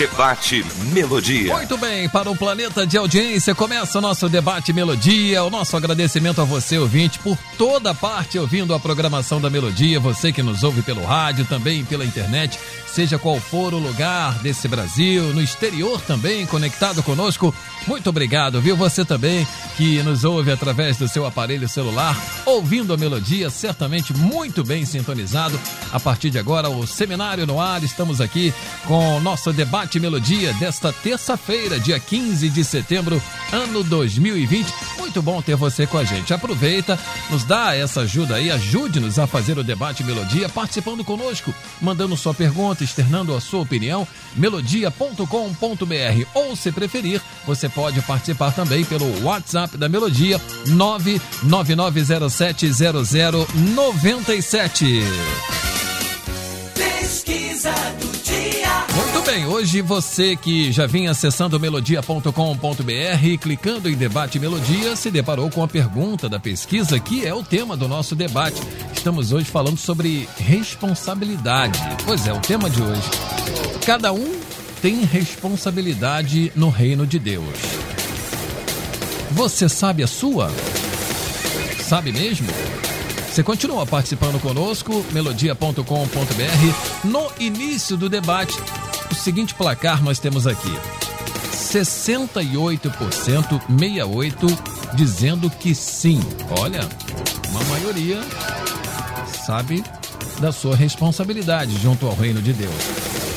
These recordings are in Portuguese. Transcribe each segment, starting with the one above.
Debate Melodia. Muito bem, para um planeta de audiência, começa o nosso debate Melodia. O nosso agradecimento a você, ouvinte, por toda parte ouvindo a programação da Melodia. Você que nos ouve pelo rádio, também pela internet, seja qual for o lugar desse Brasil, no exterior também, conectado conosco. Muito obrigado, viu? Você também que nos ouve através do seu aparelho celular, ouvindo a melodia, certamente muito bem sintonizado. A partir de agora, o Seminário no Ar, estamos aqui com o nosso debate Debate Melodia desta terça-feira, dia 15 de setembro, ano 2020. Muito bom ter você com a gente. Aproveita, nos dá essa ajuda aí, ajude-nos a fazer o debate Melodia, participando conosco, mandando sua pergunta, externando a sua opinião, melodia.com.br. Ou, se preferir, você pode participar também pelo WhatsApp da Melodia 999070097. Pesquisa do bem, hoje você que já vinha acessando melodia.com.br e clicando em debate melodia, se deparou com a pergunta da pesquisa que é o tema do nosso debate. Estamos hoje falando sobre responsabilidade. Pois é, o tema de hoje. Cada um tem responsabilidade no reino de Deus. Você sabe a sua? Sabe mesmo? Você continua participando conosco, melodia.com.br. No início do debate, o seguinte placar nós temos aqui: 68%, 68% dizendo que sim. Olha, uma maioria sabe da sua responsabilidade junto ao reino de Deus.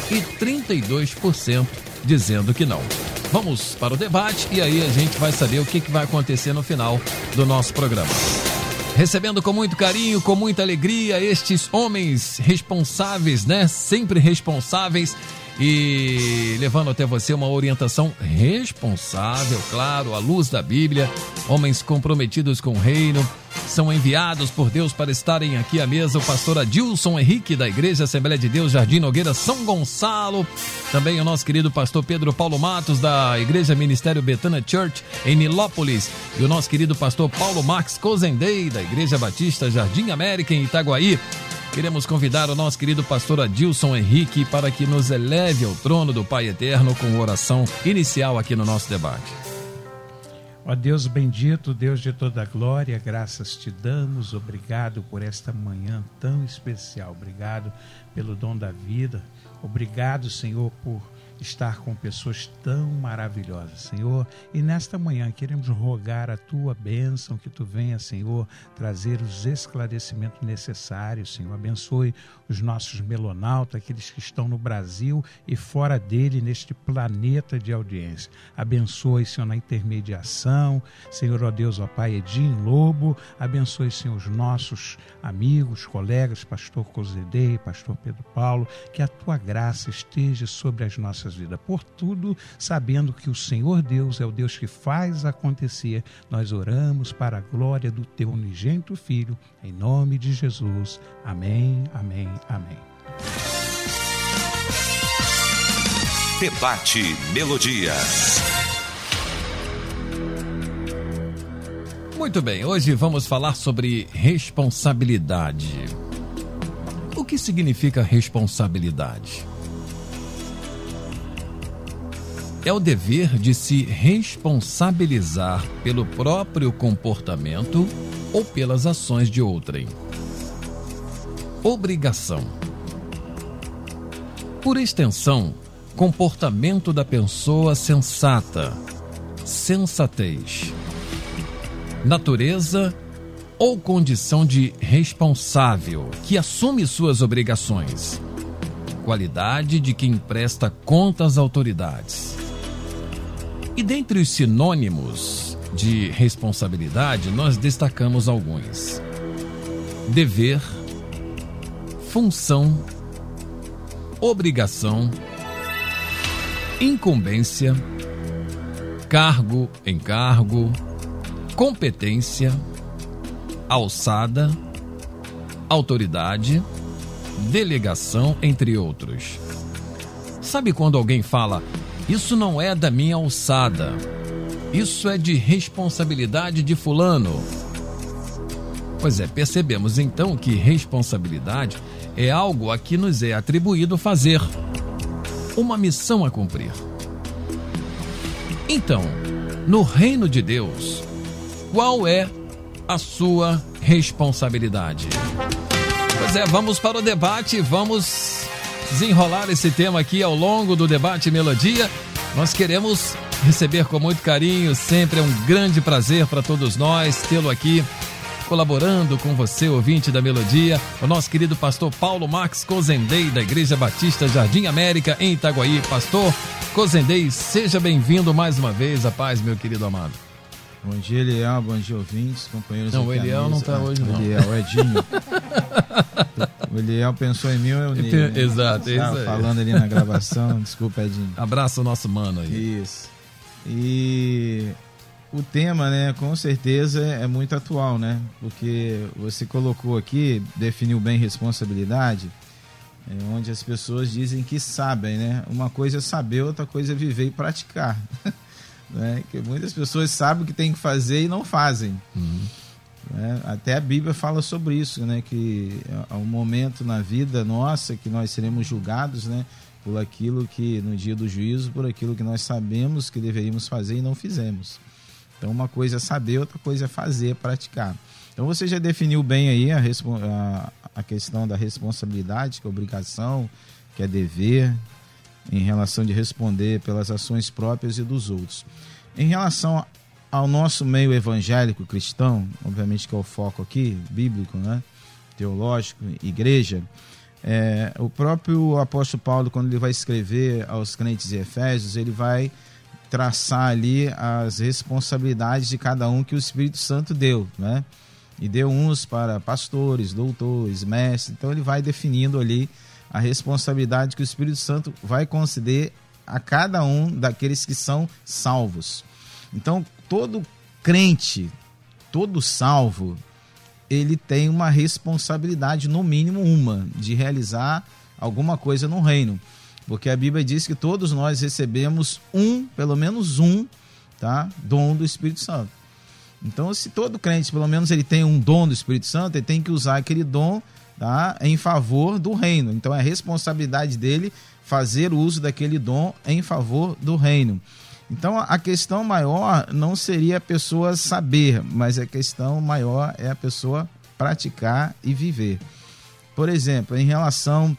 E 32% dizendo que não. Vamos para o debate e aí a gente vai saber o que, que vai acontecer no final do nosso programa. Recebendo com muito carinho, com muita alegria, estes homens responsáveis, né? Sempre responsáveis e levando até você uma orientação responsável, claro, à luz da Bíblia. Homens comprometidos com o reino são enviados por Deus para estarem aqui à mesa. O pastor Adilson Henrique, da Igreja Assembleia de Deus Jardim Nogueira, São Gonçalo. Também o nosso querido pastor Pedro Paulo Matos, da Igreja Ministério Betana Church, em Nilópolis. E o nosso querido pastor Paulo Max Cozendei, da Igreja Batista Jardim América, em Itaguaí. Queremos convidar o nosso querido pastor Adilson Henrique para que nos eleve ao trono do Pai Eterno com oração inicial aqui no nosso debate. Ó Deus bendito, Deus de toda glória, graças te damos, obrigado por esta manhã tão especial, obrigado pelo dom da vida, obrigado, Senhor, por estar com pessoas tão maravilhosas, Senhor. E nesta manhã queremos rogar a tua bênção, que tu venha, Senhor, trazer os esclarecimentos necessários, Senhor. Abençoe os nossos melonautas, aqueles que estão no Brasil e fora dele, neste planeta de audiência. Abençoe, Senhor, na intermediação, Senhor, ó Deus, ó Pai, Edim Lobo. Abençoe, Senhor, os nossos amigos, colegas, pastor Cozedei, pastor Pedro Paulo, que a tua graça esteja sobre as nossas vidas. Por tudo, sabendo que o Senhor Deus é o Deus que faz acontecer, nós oramos para a glória do teu unigênito Filho, em nome de Jesus. Amém, amém, amém. Debate Melodia. Muito bem, hoje vamos falar sobre responsabilidade. O que significa responsabilidade? é o dever de se responsabilizar pelo próprio comportamento ou pelas ações de outrem. Obrigação. Por extensão, comportamento da pessoa sensata, sensatez, natureza ou condição de responsável que assume suas obrigações, qualidade de quem presta conta às autoridades. E dentre os sinônimos de responsabilidade, nós destacamos alguns: dever, função, obrigação, incumbência, cargo, encargo, competência, alçada, autoridade, delegação, entre outros. Sabe quando alguém fala: Isso não é da minha alçada, isso é de responsabilidade de Fulano? Pois é, percebemos então que responsabilidade é algo a que nos é atribuído fazer, uma missão a cumprir. Então, no reino de Deus, qual é a sua responsabilidade? Pois é, vamos para o debate, vamos desenrolar esse tema aqui ao longo do debate Melodia. Nós queremos receber com muito carinho, sempre é um grande prazer para todos nós tê-lo aqui colaborando com você, ouvinte da Melodia, o nosso querido pastor Paulo Max Cozendei, da Igreja Batista Jardim América, em Itaguaí. Pastor Cozendei, seja bem-vindo mais uma vez. A paz, meu querido amado. Bom dia, Eliel. Bom dia, ouvintes, companheiros. Não, o Eliel não está hoje, não. Eliel, o Edinho. o Eliel pensou em mim, eu Ney, né? Exato, isso aí. Falando ali na gravação. Desculpa, Edinho. Abraço o nosso mano aí. Isso. E o tema, né, com certeza é muito atual, né? Porque você colocou aqui, definiu bem responsabilidade, é onde as pessoas dizem que sabem, né? Uma coisa é saber, outra coisa é viver e praticar. né? Que muitas pessoas sabem o que tem que fazer e não fazem. Uhum. Né? Até a Bíblia fala sobre isso, né? Que há um momento na vida nossa que nós seremos julgados, né? Por aquilo que, no dia do juízo, por aquilo que nós sabemos que deveríamos fazer e não fizemos. Então, uma coisa é saber, outra coisa é fazer, praticar. Então, você já definiu bem aí a, a, a questão da responsabilidade, que é obrigação, que é dever, em relação de responder pelas ações próprias e dos outros. Em relação ao nosso meio evangélico cristão, obviamente que é o foco aqui, bíblico, né? teológico, igreja, é, o próprio apóstolo Paulo, quando ele vai escrever aos crentes de Efésios, ele vai traçar ali as responsabilidades de cada um que o Espírito Santo deu, né? E deu uns para pastores, doutores, mestres. Então ele vai definindo ali a responsabilidade que o Espírito Santo vai conceder a cada um daqueles que são salvos. Então todo crente, todo salvo, ele tem uma responsabilidade, no mínimo uma, de realizar alguma coisa no reino porque a Bíblia diz que todos nós recebemos um, pelo menos um, tá, dom do Espírito Santo. Então, se todo crente, pelo menos ele tem um dom do Espírito Santo, ele tem que usar aquele dom tá, em favor do reino. Então, é responsabilidade dele fazer uso daquele dom em favor do reino. Então, a questão maior não seria a pessoa saber, mas a questão maior é a pessoa praticar e viver. Por exemplo, em relação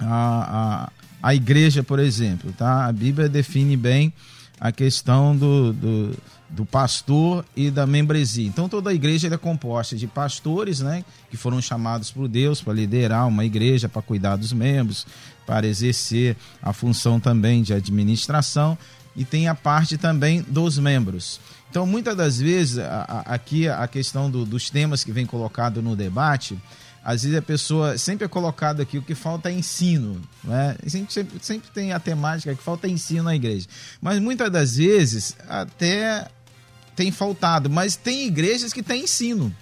a, a a igreja, por exemplo, tá? A Bíblia define bem a questão do, do, do pastor e da membresia. Então toda a igreja é composta de pastores, né, que foram chamados por Deus para liderar uma igreja, para cuidar dos membros, para exercer a função também de administração e tem a parte também dos membros. Então muitas das vezes a, a, aqui a questão do, dos temas que vem colocado no debate às vezes a pessoa sempre é colocado aqui o que falta é ensino, né? Sempre, sempre, sempre tem a temática que falta ensino na igreja, mas muitas das vezes até tem faltado, mas tem igrejas que têm ensino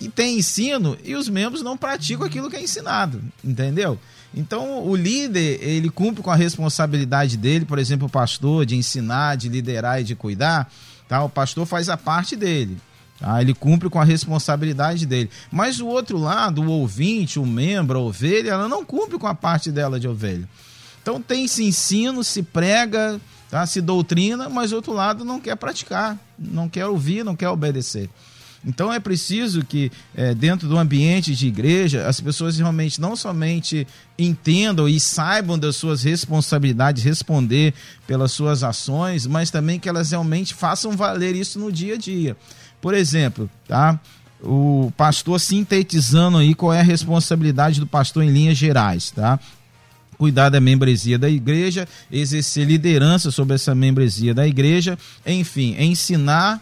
e tem ensino e os membros não praticam aquilo que é ensinado, entendeu? Então o líder ele cumpre com a responsabilidade dele, por exemplo, o pastor de ensinar, de liderar e de cuidar, tá? O pastor faz a parte dele. Tá? Ele cumpre com a responsabilidade dele. Mas o outro lado, o ouvinte, o membro, a ovelha, ela não cumpre com a parte dela de ovelha. Então tem se ensino, se prega, tá? se doutrina, mas o outro lado não quer praticar, não quer ouvir, não quer obedecer. Então é preciso que, é, dentro do ambiente de igreja, as pessoas realmente não somente entendam e saibam das suas responsabilidades, responder pelas suas ações, mas também que elas realmente façam valer isso no dia a dia. Por exemplo, tá? O pastor sintetizando aí qual é a responsabilidade do pastor em linhas gerais, tá? Cuidar da membresia da igreja, exercer liderança sobre essa membresia da igreja, enfim, ensinar,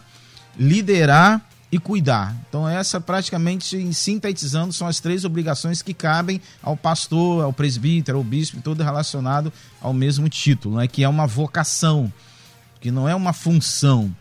liderar e cuidar. Então, essa praticamente sintetizando são as três obrigações que cabem ao pastor, ao presbítero, ao bispo, todo relacionado ao mesmo título, né? que é uma vocação, que não é uma função.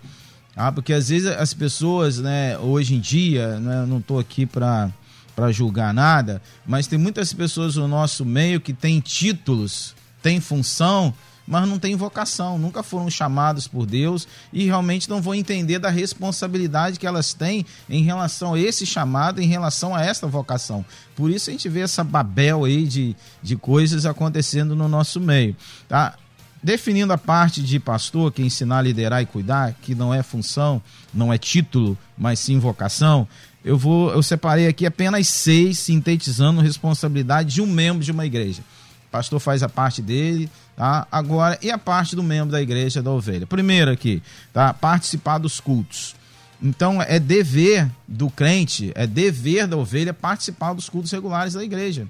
Ah, porque às vezes as pessoas, né, hoje em dia, né, não estou aqui para para julgar nada, mas tem muitas pessoas no nosso meio que têm títulos, têm função, mas não têm vocação, nunca foram chamados por Deus e realmente não vão entender da responsabilidade que elas têm em relação a esse chamado, em relação a esta vocação. Por isso a gente vê essa babel aí de, de coisas acontecendo no nosso meio. Tá? Definindo a parte de pastor, que é ensinar, liderar e cuidar, que não é função, não é título, mas sim vocação, eu vou, eu separei aqui apenas seis, sintetizando responsabilidade de um membro de uma igreja. O pastor faz a parte dele, tá? Agora, e a parte do membro da igreja da ovelha? Primeiro aqui, tá? Participar dos cultos. Então, é dever do crente, é dever da ovelha participar dos cultos regulares da igreja.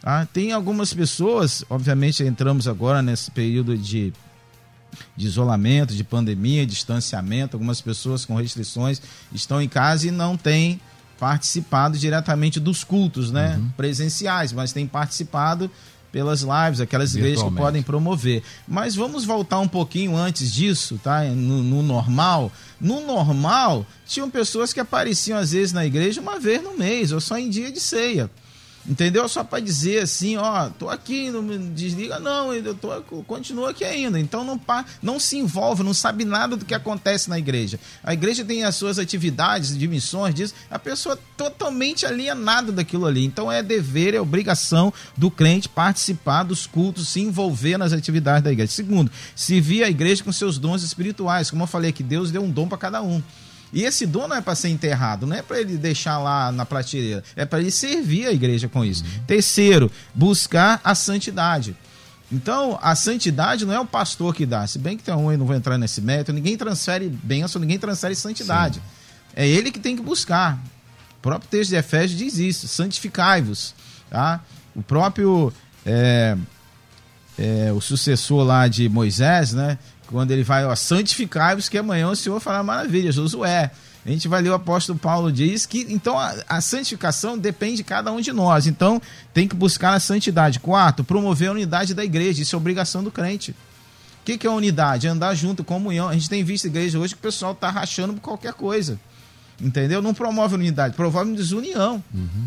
Tá? Tem algumas pessoas, obviamente entramos agora nesse período de, de isolamento, de pandemia, distanciamento, algumas pessoas com restrições estão em casa e não têm participado diretamente dos cultos né, uhum. presenciais, mas têm participado pelas lives, aquelas igrejas que podem promover. Mas vamos voltar um pouquinho antes disso, tá? No, no, normal. No normal, tinham pessoas que apareciam às vezes na igreja uma vez no mês, ou só em dia de ceia. Entendeu? Só para dizer assim, ó, tô aqui, não me desliga, não, eu tô, continuo aqui ainda. Então não, não se envolve, não sabe nada do que acontece na igreja. A igreja tem as suas atividades de missões, diz, a pessoa totalmente alienada daquilo ali. Então é dever, é obrigação do crente participar dos cultos, se envolver nas atividades da igreja. Segundo, servir a igreja com seus dons espirituais. Como eu falei que Deus deu um dom para cada um. E esse dom não é para ser enterrado, não é para ele deixar lá na prateleira, é para ele servir a igreja com isso. Uhum. Terceiro, buscar a santidade. Então, a santidade não é o pastor que dá. Se bem que tem um, eu não vou entrar nesse método, ninguém transfere bênção, ninguém transfere santidade. Sim. É ele que tem que buscar. O próprio texto de Efésios diz isso: santificai-vos. Tá? O próprio. É, é, o sucessor lá de Moisés, né? Quando ele vai, ó, santificai-vos que amanhã o Senhor fará maravilha, Josué. A gente vai ler o apóstolo Paulo diz que então a, a, santificação depende de cada um de nós. Então tem que buscar a santidade. Quarto, promover a unidade da igreja. Isso é obrigação do crente. O que, que é unidade? É andar junto, comunhão. A gente tem visto igreja hoje que o pessoal está rachando por qualquer coisa. Entendeu? Não promove unidade, promove desunião. Uhum.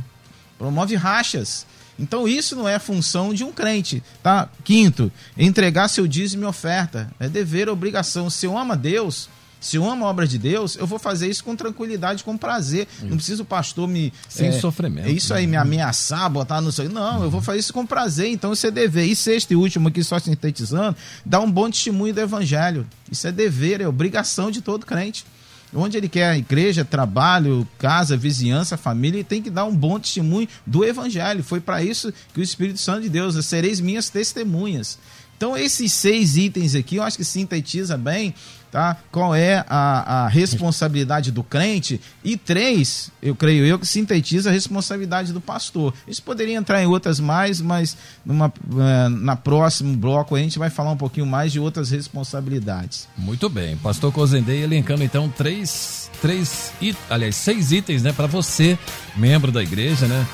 Promove rachas. Então isso não é função de um crente, tá? Quinto, entregar seu dízimo e oferta. É dever, obrigação. Se eu amo a Deus, se eu amo a obra de Deus, eu vou fazer isso com tranquilidade, com prazer. Não precisa o pastor me. Sem é, sofrimento. É isso aí, né? me ameaçar, botar no seu. Não, uhum. eu vou fazer isso com prazer. Então isso é dever. E sexto e último aqui, só sintetizando, dar um bom testemunho do evangelho. Isso é dever, é obrigação de todo crente onde ele quer igreja, trabalho, casa, vizinhança, família, ele tem que dar um bom testemunho do evangelho. Foi para isso que o Espírito Santo de Deus, sereis minhas testemunhas. Então, esses seis itens aqui, eu acho que sintetiza bem tá? qual é a, a responsabilidade do crente. E três, eu creio eu, que sintetiza a responsabilidade do pastor. Isso poderia entrar em outras mais, mas numa, é, na próximo bloco a gente vai falar um pouquinho mais de outras responsabilidades. Muito bem. Pastor Cozendei elencando então três, três aliás, seis itens né, para você, membro da igreja, né?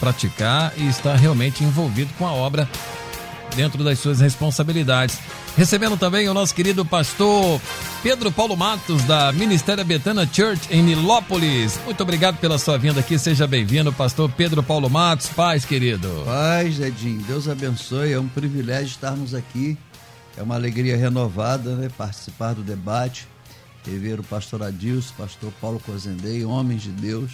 Praticar e estar realmente envolvido com a obra dentro das suas responsabilidades. Recebendo também o nosso querido pastor Pedro Paulo Matos, da Ministério Betana Church em Nilópolis. Muito obrigado pela sua vinda aqui, seja bem-vindo, pastor Pedro Paulo Matos. Paz, querido. Paz, Edinho, Deus abençoe, é um privilégio estarmos aqui, é uma alegria renovada, né, participar do debate, rever o pastor Adilson, pastor Paulo Cozendei, homens de Deus,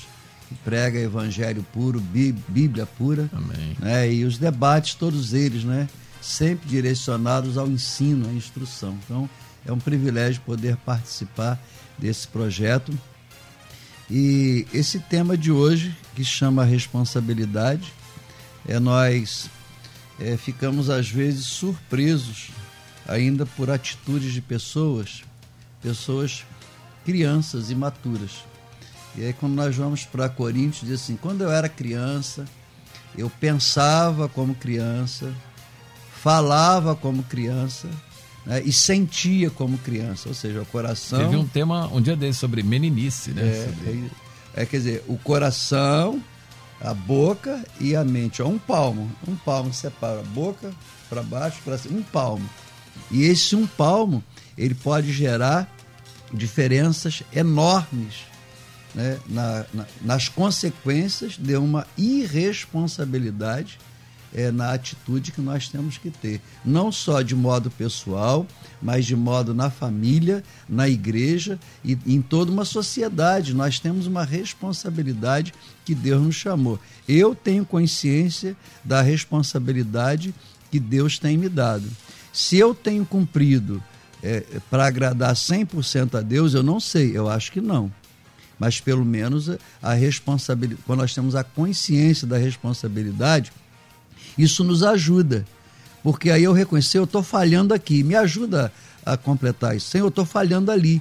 que prega evangelho puro, Bíblia pura. Amém. Né, e os debates, todos eles, né? Sempre direcionados ao ensino, à instrução. Então, é um privilégio poder participar desse projeto. E esse tema de hoje, que chama responsabilidade, é nós é, ficamos às vezes surpresos ainda por atitudes de pessoas, pessoas crianças imaturas. E aí quando nós vamos para Coríntios, diz assim, quando eu era criança, eu pensava como criança, falava como criança né, e sentia como criança, ou seja, o coração. Teve um tema um dia desse sobre meninice, né? É, sobre... é, é quer dizer, o coração, a boca e a mente. Ó, um palmo, um palmo separa a boca para baixo, para cima, um palmo. E esse um palmo ele pode gerar diferenças enormes né, na, na, nas consequências de uma irresponsabilidade é, na atitude que nós temos que ter. Não só de modo pessoal, mas de modo na família, na igreja e em toda uma sociedade. Nós temos uma responsabilidade que Deus nos chamou. Eu tenho consciência da responsabilidade que Deus tem me dado. Se eu tenho cumprido é, para agradar 100% a Deus, eu não sei, eu acho que não. Mas pelo menos a responsabilidade, quando nós temos a consciência da responsabilidade, isso nos ajuda. Porque aí eu reconhecer, eu estou falhando aqui, me ajuda a completar isso. Senhor, eu estou falhando ali.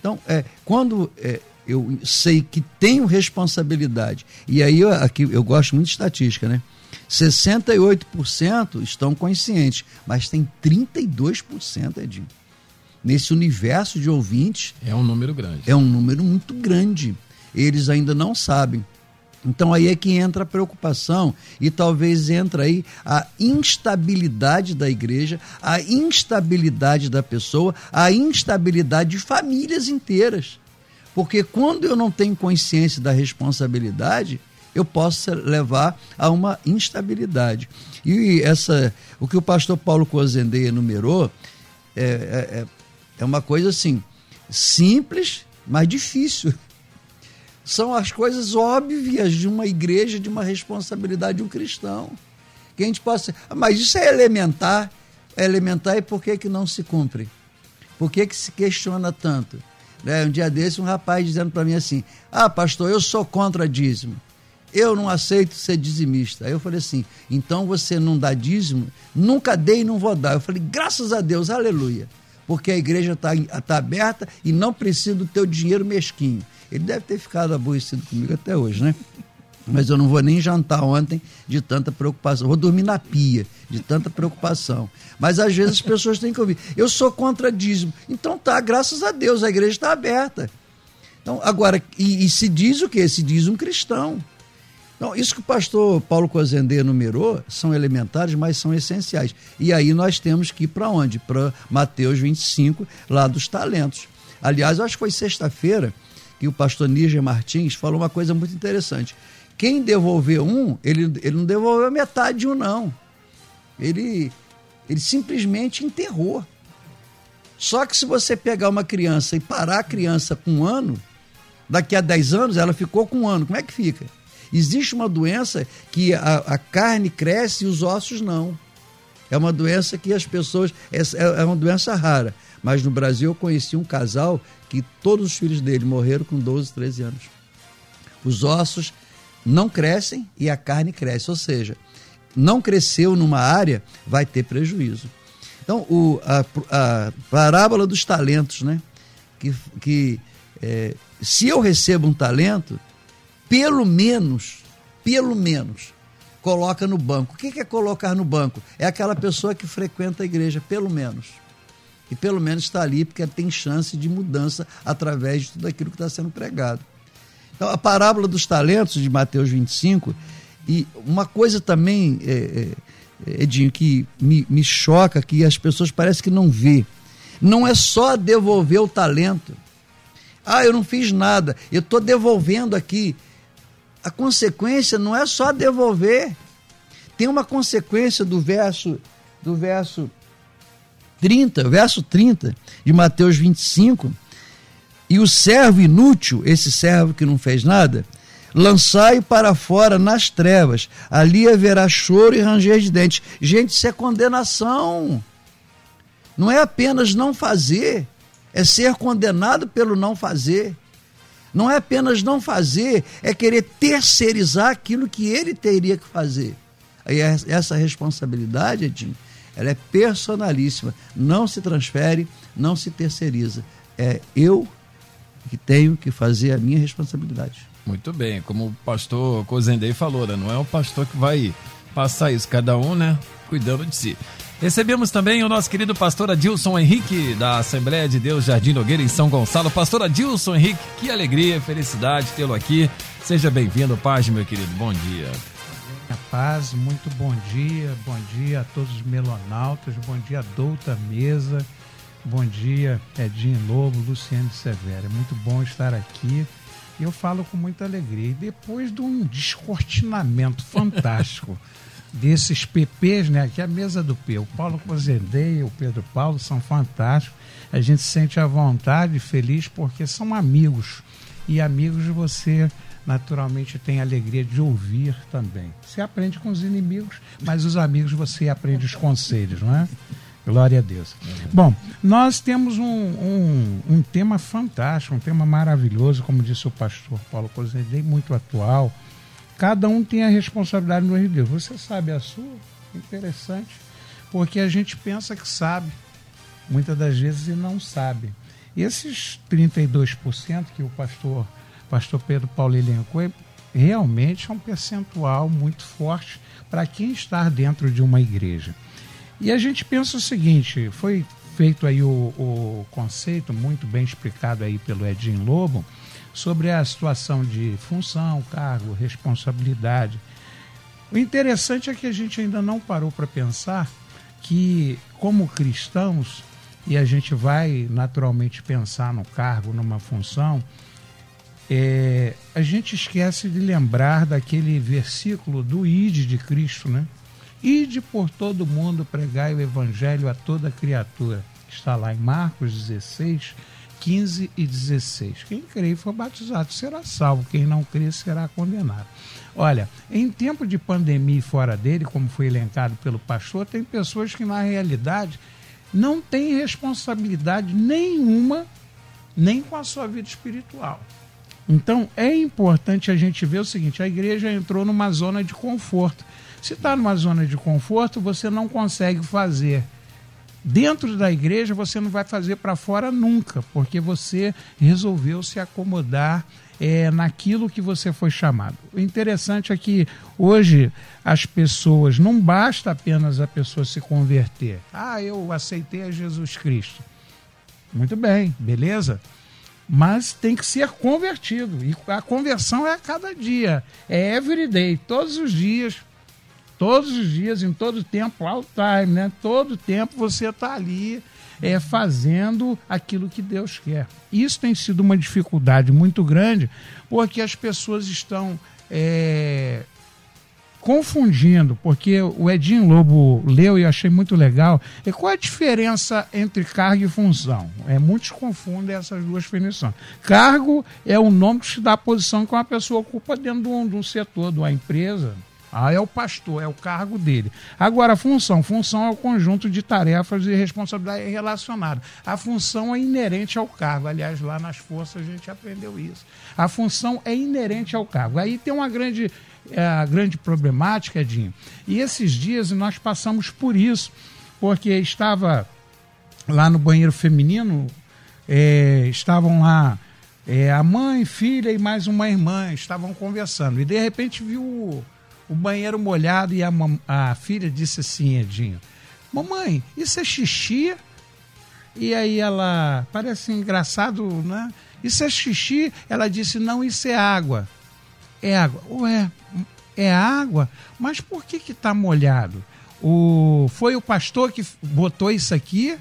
Então, é, quando é, eu sei que tenho responsabilidade, e aí eu, aqui eu gosto muito de estatística, né? 68% estão conscientes, mas tem 32%, Edinho. Nesse universo de ouvintes. É um número grande. É um número muito grande. Eles ainda não sabem. Então aí é que entra a preocupação e talvez entra aí a instabilidade da igreja, a instabilidade da pessoa, a instabilidade de famílias inteiras. Porque quando eu não tenho consciência da responsabilidade, eu posso levar a uma instabilidade. E essa, o que o pastor Paulo Cozendei enumerou é, é, é uma coisa assim, simples, mas difícil são as coisas óbvias de uma igreja, de uma responsabilidade de um cristão. Que a gente possa. Ah, mas isso é elementar. É elementar e por que, que não se cumpre? Por que, que se questiona tanto? Né? Um dia desse, um rapaz dizendo para mim assim: Ah, pastor, eu sou contra dízimo. Eu não aceito ser dizimista. Aí eu falei assim: então você não dá dízimo? Nunca dei e não vou dar. Eu falei: graças a Deus, aleluia. Porque a igreja está tá aberta e não precisa do teu dinheiro mesquinho. Ele deve ter ficado aborrecido comigo até hoje, né? Mas eu não vou nem jantar ontem de tanta preocupação. Vou dormir na pia de tanta preocupação. Mas às vezes as pessoas têm que ouvir. Eu sou contra dízimo. Então tá, graças a Deus, a igreja está aberta. Então, agora, e, e, se diz o quê? Se diz um cristão. Então, isso que o pastor Paulo Cozendê enumerou são elementares, mas são essenciais. E aí nós temos que ir para onde? Para Mateus 25, lá dos talentos. Aliás, acho que foi sexta-feira que o pastor Níger Martins falou uma coisa muito interessante. Quem devolveu um, ele, ele não devolveu metade de um, não. Ele, ele simplesmente enterrou. Só que se você pegar uma criança e parar a criança com um ano, daqui a 10 anos ela ficou com um ano. Como é que fica? Existe uma doença que a, a carne cresce e os ossos não. É uma doença que as pessoas. É, é uma doença rara. Mas no Brasil eu conheci um casal que todos os filhos dele morreram com 12, 13 anos. Os ossos não crescem e a carne cresce, ou seja, não cresceu numa área, vai ter prejuízo. Então, o, a, a parábola dos talentos, né? Que, que é, se eu recebo um talento, pelo menos, pelo menos, coloca no banco. O que é colocar no banco? É aquela pessoa que frequenta a igreja, pelo menos e pelo menos está ali porque tem chance de mudança através de tudo aquilo que está sendo pregado. Então, a parábola dos talentos de Mateus 25, e uma coisa também, é, é, Edinho, que me, me choca, que as pessoas parecem que não vê. Não é só devolver o talento. Ah, eu não fiz nada, eu estou devolvendo aqui. A consequência não é só devolver. Tem uma consequência do verso do verso 30, verso 30 de Mateus 25. E o servo inútil, esse servo que não fez nada, lançai para fora nas trevas, ali haverá choro e ranger de dentes. Gente, isso é condenação. Não é apenas não fazer, é ser condenado pelo não fazer. Não é apenas não fazer, é querer terceirizar aquilo que ele teria que fazer. Aí essa responsabilidade, Edinho, ela é personalíssima, não se transfere, não se terceiriza. É eu que tenho que fazer a minha responsabilidade. Muito bem, como o pastor Cozendei falou, né? não é o pastor que vai passar isso, cada um, né, cuidando de si. Recebemos também o nosso querido pastor Adilson Henrique, da Assembleia de Deus Jardim Nogueira, em São Gonçalo. Pastor Adilson Henrique, que alegria, felicidade tê-lo aqui. Seja bem-vindo, paz, meu querido. Bom dia. Paz, muito bom dia, bom dia a todos os melonautas, bom dia a Douta Mesa, bom dia Edinho Lobo, Luciano Severo. É muito bom estar aqui Eu falo com muita alegria. E depois de um descortinamento fantástico desses PPs, né? Aqui é a mesa do P. O Paulo Cozendei o Pedro Paulo são fantásticos. A gente se sente à vontade feliz porque são amigos. E amigos você naturalmente tem alegria de ouvir também. Você aprende com os inimigos, mas os amigos você aprende os conselhos, não é? Glória a Deus. Bom, nós temos um, um, um, tema fantástico, um tema maravilhoso, como disse o pastor Paulo Cozendei, muito atual. Cada um tem a responsabilidade no de Deus. Você sabe a sua? Interessante. Porque a gente pensa que sabe, muitas das vezes, e não sabe. Esses 32% que o pastor, pastor Pedro Paulo elencou, realmente é um percentual muito forte para quem está dentro de uma igreja. E a gente pensa o seguinte: foi feito aí o, o conceito, muito bem explicado aí pelo Edinho Lobo, sobre a situação de função, cargo, responsabilidade. O interessante é que a gente ainda não parou para pensar que, como cristãos, e a gente vai naturalmente pensar no cargo, numa função, é, a gente esquece de lembrar daquele versículo do Ide de Cristo, né? Ide por todo mundo, pregai o evangelho a toda criatura. Está lá em Marcos 16, 15 e 16. Quem crê e for batizado será salvo, quem não crê será condenado. Olha, em tempo de pandemia e fora dele, como foi elencado pelo pastor, tem pessoas que na realidade não têm responsabilidade nenhuma, nem com a sua vida espiritual. Então é importante a gente ver o seguinte: a igreja entrou numa zona de conforto. Se está numa zona de conforto, você não consegue fazer. Dentro da igreja, você não vai fazer para fora nunca, porque você resolveu se acomodar é, naquilo que você foi chamado. O interessante é que hoje as pessoas, não basta apenas a pessoa se converter. Ah, eu aceitei a Jesus Cristo. Muito bem, beleza? Mas tem que ser convertido. E a conversão é a cada dia, é everyday, todos os dias todos os dias, em todo tempo, all time, né? Todo tempo você está ali é, fazendo aquilo que Deus quer. Isso tem sido uma dificuldade muito grande, porque as pessoas estão é, confundindo, porque o Edinho Lobo leu e achei muito legal. E qual é a diferença entre cargo e função? É, muitos confundem essas duas definições. Cargo é o nome que se dá à posição que uma pessoa ocupa dentro de um, de um setor, de uma empresa, ah, é o pastor, é o cargo dele. Agora, a função. Função é o conjunto de tarefas e responsabilidades relacionadas. A função é inerente ao cargo. Aliás, lá nas forças a gente aprendeu isso. A função é inerente ao cargo. Aí tem uma grande, é, grande problemática, Edinho. E esses dias nós passamos por isso, porque estava lá no banheiro feminino, é, estavam lá é, a mãe, filha e mais uma irmã, estavam conversando. E de repente viu o banheiro molhado e a, a filha disse assim, Edinho, mamãe, isso é xixi? E aí ela, parece engraçado, né? Isso é xixi? Ela disse, não, isso é água. É água. Ué, é água? Mas por que que tá molhado? O, foi o pastor que botou isso aqui?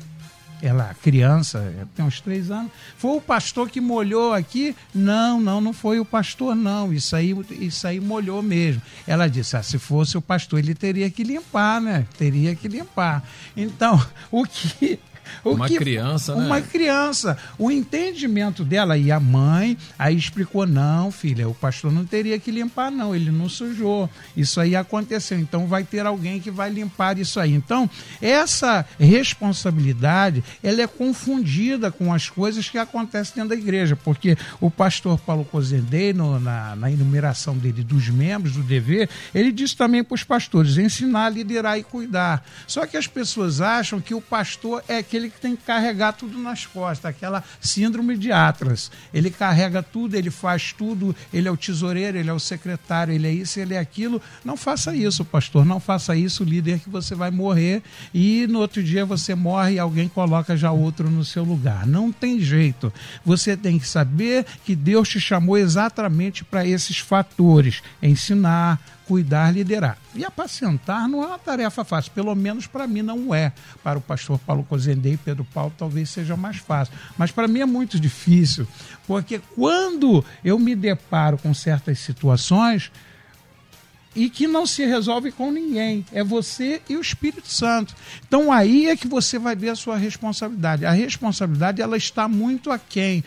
Ela criança, tem uns três anos, foi o pastor que molhou aqui? Não, não, não foi o pastor, não. Isso aí, isso aí molhou mesmo. Ela disse: ah, se fosse o pastor, ele teria que limpar, né? Teria que limpar. Então, o que o uma que, criança, né? Uma criança. O entendimento dela e a mãe aí explicou: não, filha, o pastor não teria que limpar, não. Ele não sujou. Isso aí aconteceu. Então vai ter alguém que vai limpar isso aí. Então, essa responsabilidade ela é confundida com as coisas que acontecem dentro da igreja, porque o pastor Paulo Cozendei, na, na enumeração dele dos membros do dever, ele disse também para os pastores: ensinar, liderar e cuidar. Só que as pessoas acham que o pastor é que aquele que tem que carregar tudo nas costas, aquela síndrome de Atlas. Ele carrega tudo, ele faz tudo, ele é o tesoureiro, ele é o secretário, ele é isso, ele é aquilo. Não faça isso, pastor, não faça isso, líder, que você vai morrer e no outro dia você morre e alguém coloca já outro no seu lugar. Não tem jeito. Você tem que saber que Deus te chamou exatamente para esses fatores: ensinar, cuidar, liderar. E apacentar não é uma tarefa fácil, pelo menos para mim não é. Para o pastor Paulo Cozendei e Pedro Paulo talvez seja mais fácil. Mas para mim é muito difícil, porque quando eu me deparo com certas situações, e que não se resolve com ninguém. É você e o Espírito Santo. Então aí é que você vai ver a sua responsabilidade. A responsabilidade ela está muito aquém.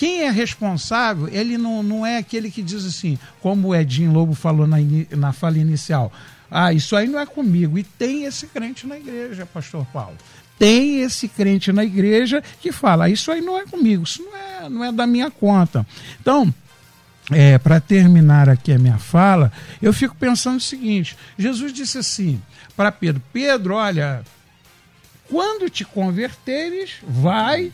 Quem é responsável, ele não, não é aquele que diz assim, como o Edinho Lobo falou na, na fala inicial. Ah, isso aí não é comigo. E tem esse crente na igreja, pastor Paulo. Tem esse crente na igreja que fala, ah, isso aí não é comigo, isso não é, não é da minha conta. Então, é, para terminar aqui a minha fala, eu fico pensando o seguinte: Jesus disse assim para Pedro: Pedro, olha, quando te converteres, vai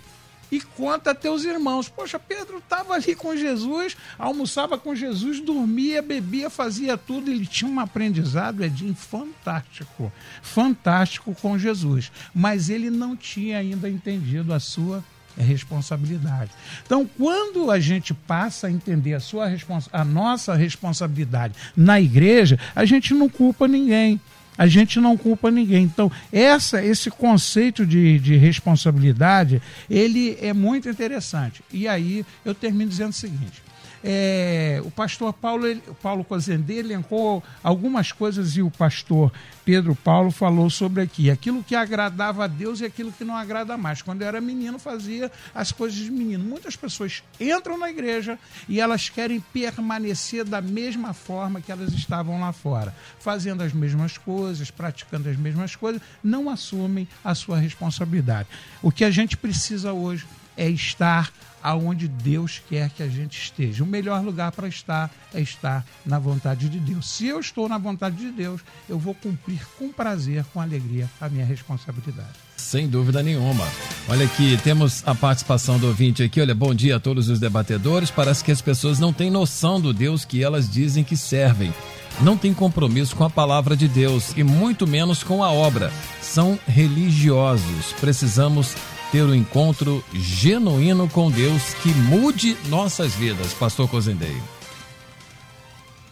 e conta a teus irmãos. Poxa, Pedro estava ali com Jesus, almoçava com Jesus, dormia, bebia, fazia tudo. Ele tinha um aprendizado, Edinho, fantástico, fantástico com Jesus. Mas ele não tinha ainda entendido a sua responsabilidade. Então, quando a gente passa a entender a, sua a nossa responsabilidade na igreja, a gente não culpa ninguém. A gente não culpa ninguém. Então, essa, esse conceito de, de responsabilidade, ele é muito interessante. E aí eu termino dizendo o seguinte: é, o pastor Paulo, ele, Paulo Cozendê elencou algumas coisas e o pastor Pedro Paulo falou sobre aqui. Aquilo que agradava a Deus e aquilo que não agrada mais. Quando eu era menino, fazia as coisas de menino. Muitas pessoas entram na igreja e elas querem permanecer da mesma forma que elas estavam lá fora, fazendo as mesmas coisas, praticando as mesmas coisas, não assumem a sua responsabilidade. O que a gente precisa hoje é estar aonde Deus quer que a gente esteja. O melhor lugar para estar é estar na vontade de Deus. Se eu estou na vontade de Deus, eu vou cumprir com prazer, com alegria, a minha responsabilidade. Sem dúvida nenhuma. Olha aqui, temos a participação do ouvinte aqui. Olha, bom dia a todos os debatedores. Parece que as pessoas não têm noção do Deus que elas dizem que servem. Não têm compromisso com a palavra de Deus e muito menos com a obra. São religiosos. Precisamos ter um encontro genuíno com Deus que mude nossas vidas, Pastor Cozendei.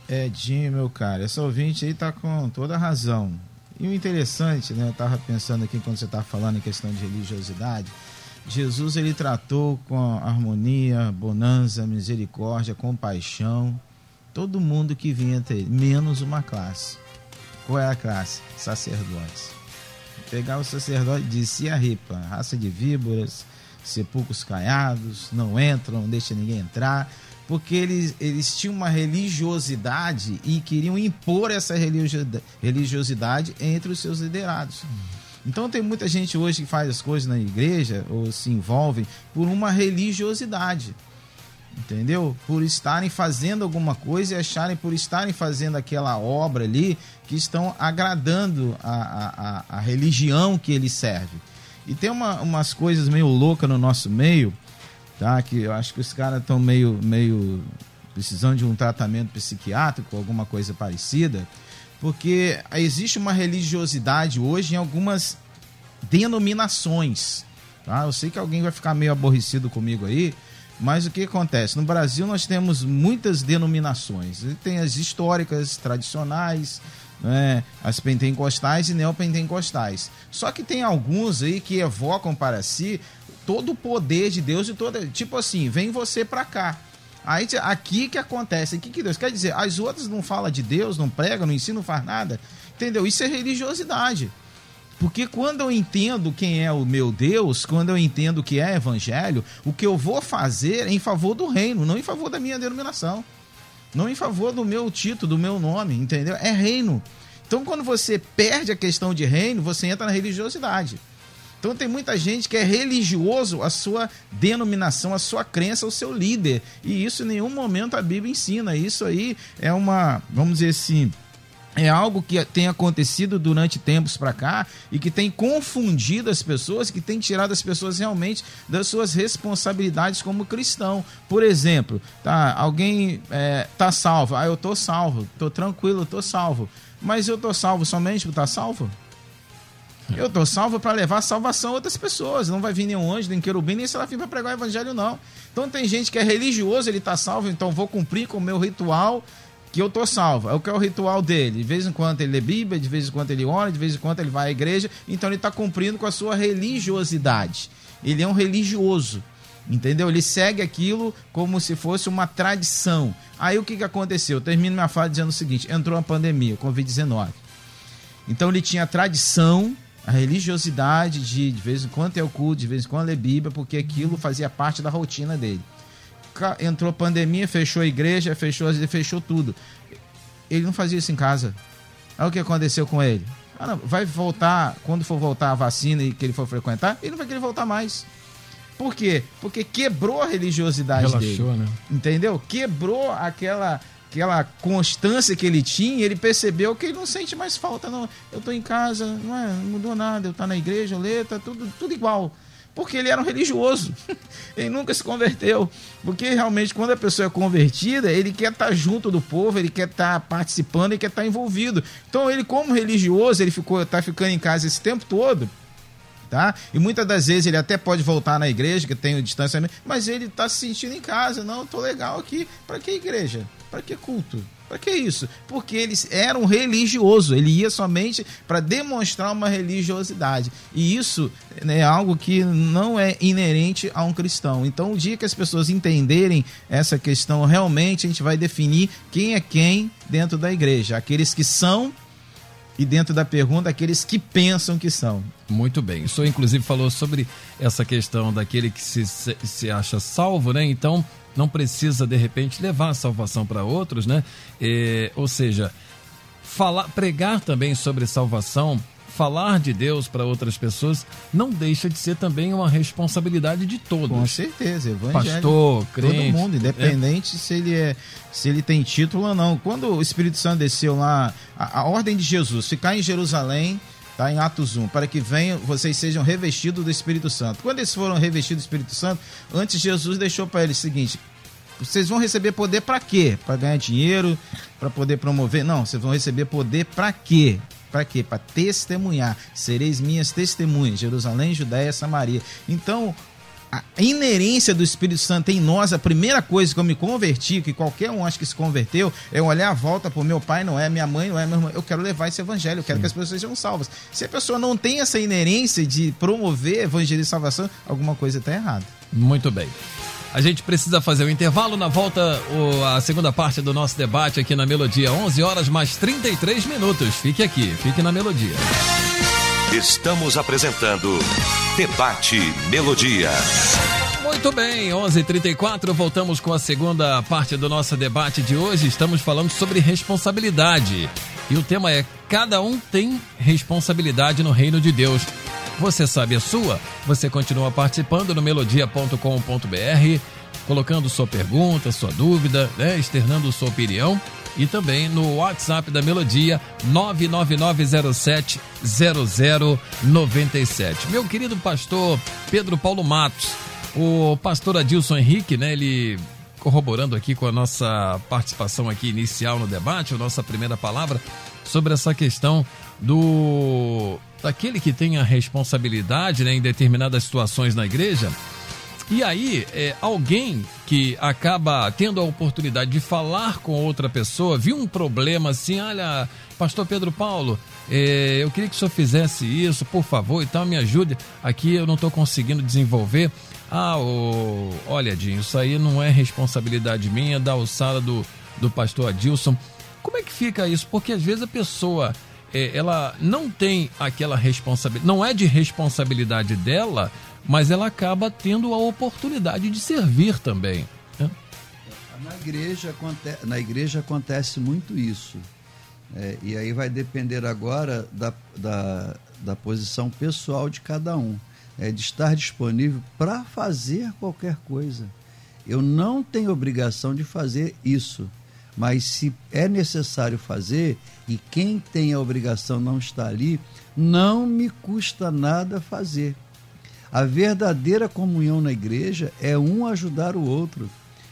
Edinho, meu cara, essa ouvinte aí tá com toda a razão. E o interessante, né, eu tava pensando aqui quando você tá falando em questão de religiosidade, Jesus ele tratou com harmonia, bonança, misericórdia, compaixão, todo mundo que vinha até ele, menos uma classe. Qual é a classe? Sacerdotes pegar o sacerdote de Siaripa, raça de víboras, sepulcros caiados, não entram, não deixa ninguém entrar, porque eles, eles tinham uma religiosidade e queriam impor essa religiosidade entre os seus liderados. Então tem muita gente hoje que faz as coisas na igreja ou se envolve por uma religiosidade entendeu? Por estarem fazendo alguma coisa e acharem por estarem fazendo aquela obra ali que estão agradando a, a, a religião que ele serve. E tem uma, umas coisas meio loucas no nosso meio, tá? Que eu acho que os caras estão meio, meio precisando de um tratamento psiquiátrico, alguma coisa parecida, porque existe uma religiosidade hoje em algumas denominações. Tá? Eu sei que alguém vai ficar meio aborrecido comigo aí, mas o que acontece? No Brasil nós temos muitas denominações. Tem as históricas, tradicionais, né? as pentecostais e neopentecostais. Só que tem alguns aí que evocam para si todo o poder de Deus e toda. Tipo assim, vem você para cá. Aí aqui que acontece, aqui que Deus quer dizer, as outras não falam de Deus, não pregam, não ensinam, não faz nada. Entendeu? Isso é religiosidade. Porque quando eu entendo quem é o meu Deus, quando eu entendo que é evangelho, o que eu vou fazer é em favor do reino, não em favor da minha denominação. Não em favor do meu título, do meu nome, entendeu? É reino. Então, quando você perde a questão de reino, você entra na religiosidade. Então, tem muita gente que é religioso a sua denominação, a sua crença, o seu líder. E isso em nenhum momento a Bíblia ensina. Isso aí é uma, vamos dizer assim, é algo que tem acontecido durante tempos para cá e que tem confundido as pessoas, que tem tirado as pessoas realmente das suas responsabilidades como cristão. Por exemplo, tá, alguém é, tá salvo, ah, eu tô salvo, tô tranquilo, tô salvo. Mas eu tô salvo somente por estar tá salvo? Eu tô salvo para levar salvação a outras pessoas. Não vai vir nenhum anjo, nem querubim, nem serafim para pregar o evangelho, não. Então tem gente que é religioso, ele tá salvo, então vou cumprir com o meu ritual que eu tô salvo. É o que é o ritual dele. De vez em quando ele lê Bíblia, de vez em quando ele ora, de vez em quando ele vai à igreja. Então ele está cumprindo com a sua religiosidade. Ele é um religioso. Entendeu? Ele segue aquilo como se fosse uma tradição. Aí o que, que aconteceu? Eu termino minha fala dizendo o seguinte: entrou a pandemia, Covid-19. Então ele tinha a tradição, a religiosidade de de vez em quando ter o culto, de vez em quando ler Bíblia, porque aquilo fazia parte da rotina dele. Entrou pandemia, fechou a igreja, fechou, fechou tudo. Ele não fazia isso em casa. Aí o que aconteceu com ele? Ah, não, vai voltar, quando for voltar a vacina e que ele for frequentar, ele não vai querer voltar mais. Por quê? Porque quebrou a religiosidade Relaxou, dele. né? Entendeu? Quebrou aquela aquela constância que ele tinha, ele percebeu que ele não sente mais falta, não. Eu tô em casa, não, é, não mudou nada, eu tá na igreja, eu leio, tá tudo, tudo igual. Porque ele era um religioso. ele nunca se converteu. Porque realmente, quando a pessoa é convertida, ele quer estar junto do povo, ele quer estar participando, ele quer estar envolvido. Então, ele, como religioso, ele ficou, tá ficando em casa esse tempo todo tá? E muitas das vezes ele até pode voltar na igreja, que tem o distanciamento, mas ele está se sentindo em casa. Não, tô legal aqui. Para que igreja? Para que culto? Para que isso? Porque eles eram religioso, ele ia somente para demonstrar uma religiosidade. E isso né, é algo que não é inerente a um cristão. Então, o dia que as pessoas entenderem essa questão, realmente a gente vai definir quem é quem dentro da igreja. Aqueles que são e dentro da pergunta, aqueles que pensam que são. Muito bem. O senhor, inclusive, falou sobre essa questão daquele que se, se, acha salvo, né? Então, não precisa, de repente, levar a salvação para outros, né? É, ou seja, falar, pregar também sobre salvação falar de Deus para outras pessoas não deixa de ser também uma responsabilidade de todos. Com certeza, evangelho. Pastor, crente, todo mundo, independente é. se ele é se ele tem título ou não. Quando o Espírito Santo desceu lá, a, a ordem de Jesus, ficar em Jerusalém, Tá em Atos 1, para que venham, vocês sejam revestidos do Espírito Santo. Quando eles foram revestidos do Espírito Santo, antes Jesus deixou para eles o seguinte: vocês vão receber poder para quê? Para ganhar dinheiro, para poder promover? Não, vocês vão receber poder para quê? Para quê? Para testemunhar. Sereis minhas testemunhas, Jerusalém, Judéia, Samaria. Então, a inerência do Espírito Santo em nós, a primeira coisa que eu me converti, que qualquer um acho que se converteu, é olhar a volta para meu pai não é, minha mãe não é, meu irmão. Eu quero levar esse evangelho, eu quero Sim. que as pessoas sejam salvas. Se a pessoa não tem essa inerência de promover evangelho e salvação, alguma coisa está errada. Muito bem. A gente precisa fazer o um intervalo. Na volta, o, a segunda parte do nosso debate aqui na Melodia. 11 horas mais 33 minutos. Fique aqui, fique na Melodia. Estamos apresentando Debate Melodia. Muito bem, 11:34 voltamos com a segunda parte do nosso debate de hoje. Estamos falando sobre responsabilidade. E o tema é: cada um tem responsabilidade no reino de Deus. Você sabe a sua? Você continua participando no melodia.com.br, colocando sua pergunta, sua dúvida, né? externando sua opinião e também no WhatsApp da Melodia 999070097. Meu querido pastor Pedro Paulo Matos, o pastor Adilson Henrique, né, ele corroborando aqui com a nossa participação aqui inicial no debate, a nossa primeira palavra sobre essa questão do daquele que tem a responsabilidade né, em determinadas situações na igreja. E aí, é, alguém que acaba tendo a oportunidade de falar com outra pessoa, viu um problema assim, olha, pastor Pedro Paulo, é, eu queria que o senhor fizesse isso, por favor, e tal, me ajude. Aqui eu não estou conseguindo desenvolver. Ah, oh, olha, Dinho, isso aí não é responsabilidade minha, da alçada do, do pastor Adilson. Como é que fica isso? Porque às vezes a pessoa ela não tem aquela responsabilidade, não é de responsabilidade dela, mas ela acaba tendo a oportunidade de servir também. Né? Na, igreja, na igreja acontece muito isso. É, e aí vai depender agora da, da, da posição pessoal de cada um. É, de estar disponível para fazer qualquer coisa. Eu não tenho obrigação de fazer isso. Mas se é necessário fazer e quem tem a obrigação não está ali, não me custa nada fazer. A verdadeira comunhão na igreja é um ajudar o outro,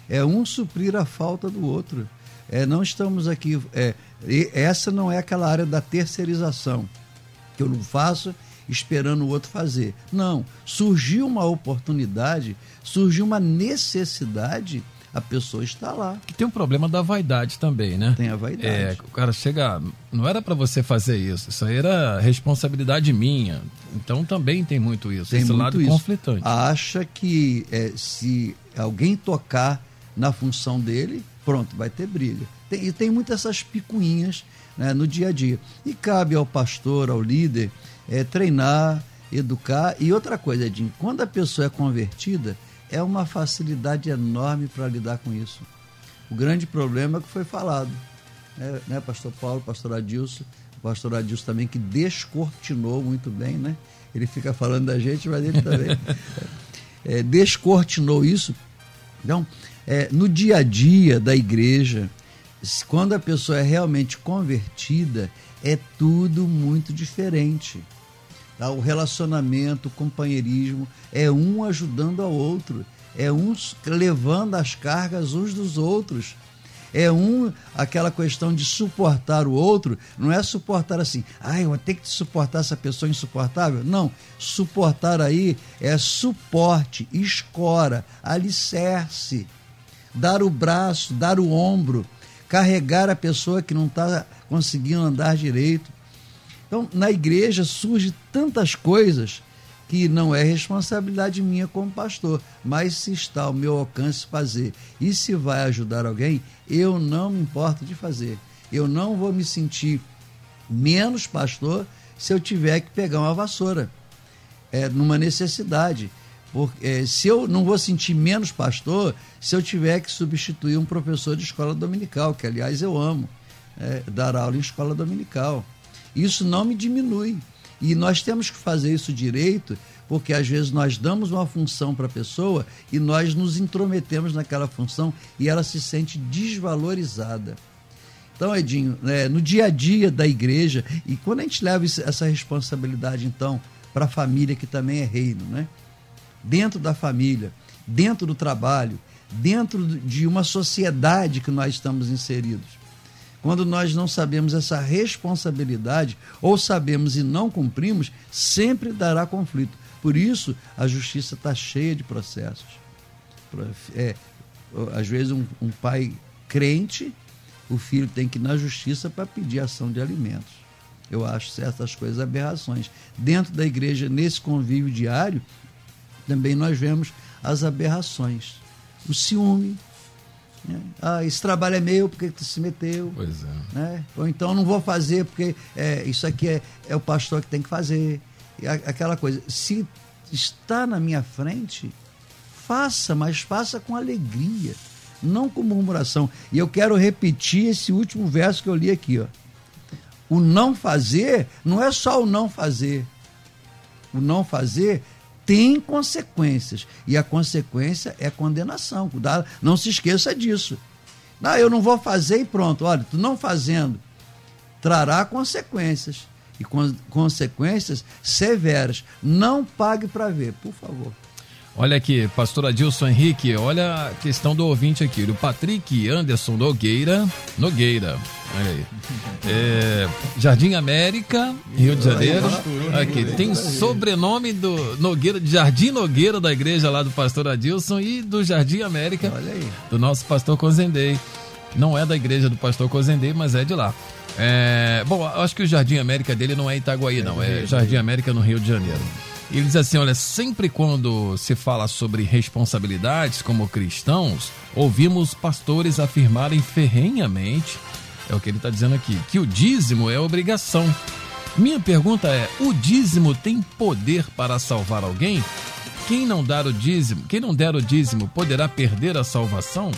é um suprir a falta do outro. É, não estamos aqui. É, essa não é aquela área da terceirização, que eu não faço esperando o outro fazer. Não. Surgiu uma oportunidade, surgiu uma necessidade, a pessoa está lá. Que tem um problema da vaidade também, né? Tem a vaidade. É, o cara chega, não era para você fazer isso, isso aí era responsabilidade minha. Então também tem muito isso, tem esse muito lado isso. conflitante. Acha que é, se alguém tocar na função dele, pronto, vai ter briga. Tem, e tem muitas essas picuinhas né, no dia a dia. E cabe ao pastor, ao líder, é, treinar, educar. E outra coisa, Edinho, quando a pessoa é convertida, é uma facilidade enorme para lidar com isso. O grande problema é que foi falado, né, né pastor Paulo, pastor Adilson, pastor Adilson também, que descortinou muito bem, né? Ele fica falando da gente, mas ele também é, descortinou isso. Então, é, no dia a dia da igreja, quando a pessoa é realmente convertida, é tudo muito diferente. Tá? O relacionamento, o companheirismo, é um ajudando ao outro, é uns levando as cargas uns dos outros. É um, aquela questão de suportar o outro, não é suportar assim, ah, eu vou ter que suportar essa pessoa insuportável. Não, suportar aí é suporte, escora, alicerce, dar o braço, dar o ombro, carregar a pessoa que não está conseguindo andar direito. Então, na igreja surge tantas coisas que não é responsabilidade minha como pastor, mas se está ao meu alcance fazer e se vai ajudar alguém, eu não me importo de fazer. Eu não vou me sentir menos pastor se eu tiver que pegar uma vassoura, é, numa necessidade. Porque, é, se eu não vou sentir menos pastor se eu tiver que substituir um professor de escola dominical, que aliás eu amo, é, dar aula em escola dominical. Isso não me diminui. E nós temos que fazer isso direito, porque às vezes nós damos uma função para a pessoa e nós nos intrometemos naquela função e ela se sente desvalorizada. Então, Edinho, é, no dia a dia da igreja, e quando a gente leva essa responsabilidade, então, para a família, que também é reino, né? Dentro da família, dentro do trabalho, dentro de uma sociedade que nós estamos inseridos quando nós não sabemos essa responsabilidade, ou sabemos e não cumprimos, sempre dará conflito. Por isso, a justiça está cheia de processos. É, às vezes, um, um pai crente, o filho tem que ir na justiça para pedir ação de alimentos. Eu acho certas coisas aberrações. Dentro da igreja, nesse convívio diário, também nós vemos as aberrações. O ciúme, né? Ah, esse trabalho é meu, porque tu se meteu? Pois é. Né? Ou então não vou fazer, porque é, isso aqui é, é o pastor que tem que fazer. E a, aquela coisa. Se está na minha frente, faça, mas faça com alegria, não com murmuração. E eu quero repetir esse último verso que eu li aqui. Ó. O não fazer não é só o não fazer. O não fazer tem consequências. E a consequência é condenação. Não se esqueça disso. Não, eu não vou fazer e pronto. Olha, tu não fazendo trará consequências. E consequências severas. Não pague para ver, por favor. Olha aqui, pastor Adilson Henrique, olha a questão do ouvinte aqui, o Patrick Anderson Nogueira, Nogueira, olha aí. É, Jardim América, Rio de Janeiro. Aqui, tem sobrenome do Nogueira, de Jardim Nogueira da igreja lá do pastor Adilson e do Jardim América, do nosso pastor Cozendei. Não é da igreja do pastor Cozendei, mas é de lá. É, bom, acho que o Jardim América dele não é Itaguaí, não, é Jardim América no Rio de Janeiro. Ele diz assim: olha, sempre quando se fala sobre responsabilidades como cristãos, ouvimos pastores afirmarem ferrenhamente, é o que ele está dizendo aqui, que o dízimo é obrigação. Minha pergunta é: o dízimo tem poder para salvar alguém? Quem não dar o dízimo, quem não der o dízimo, poderá perder a salvação?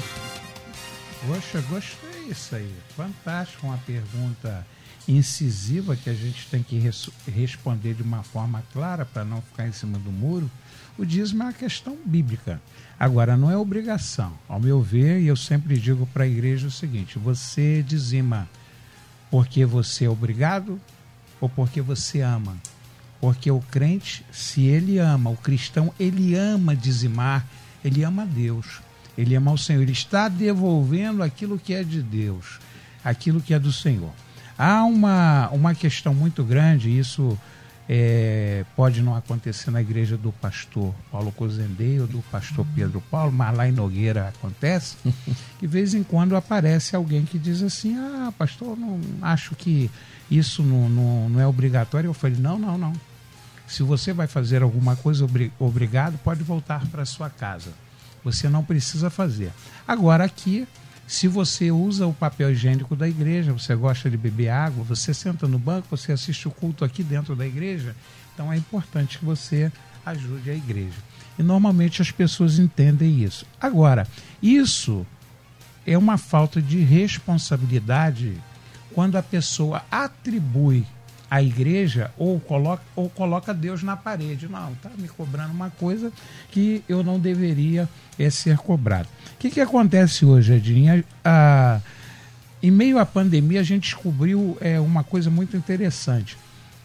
Poxa, gostei isso aí. Fantástico uma pergunta incisiva que a gente tem que res responder de uma forma clara para não ficar em cima do muro, o dízimo é uma questão bíblica. Agora, não é obrigação. Ao meu ver, e eu sempre digo para a igreja o seguinte: você dizima porque você é obrigado ou porque você ama? Porque o crente, se ele ama, o cristão, ele ama dizimar, ele ama Deus, ele ama o Senhor, ele está devolvendo aquilo que é de Deus, aquilo que é do Senhor. Há uma, uma questão muito grande, isso é, pode não acontecer na igreja do pastor Paulo Cozendei ou do pastor Pedro Paulo, mas lá em Nogueira acontece, que de vez em quando aparece alguém que diz assim, ah, pastor, não acho que isso não, não, não é obrigatório. Eu falei, não, não, não. Se você vai fazer alguma coisa obrigado, pode voltar para sua casa. Você não precisa fazer. Agora aqui se você usa o papel higiênico da igreja, você gosta de beber água, você senta no banco, você assiste o culto aqui dentro da igreja, então é importante que você ajude a igreja. E normalmente as pessoas entendem isso. Agora, isso é uma falta de responsabilidade quando a pessoa atribui a igreja ou coloca, ou coloca Deus na parede. Não, está me cobrando uma coisa que eu não deveria é, ser cobrado. O que, que acontece hoje, Edinha? Ah, em meio à pandemia, a gente descobriu é, uma coisa muito interessante.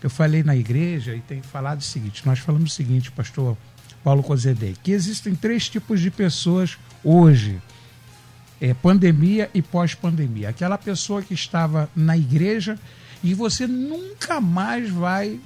Eu falei na igreja e tenho falado o seguinte: nós falamos o seguinte, pastor Paulo Cozedei, que existem três tipos de pessoas hoje. É, pandemia e pós-pandemia. Aquela pessoa que estava na igreja e você nunca mais vai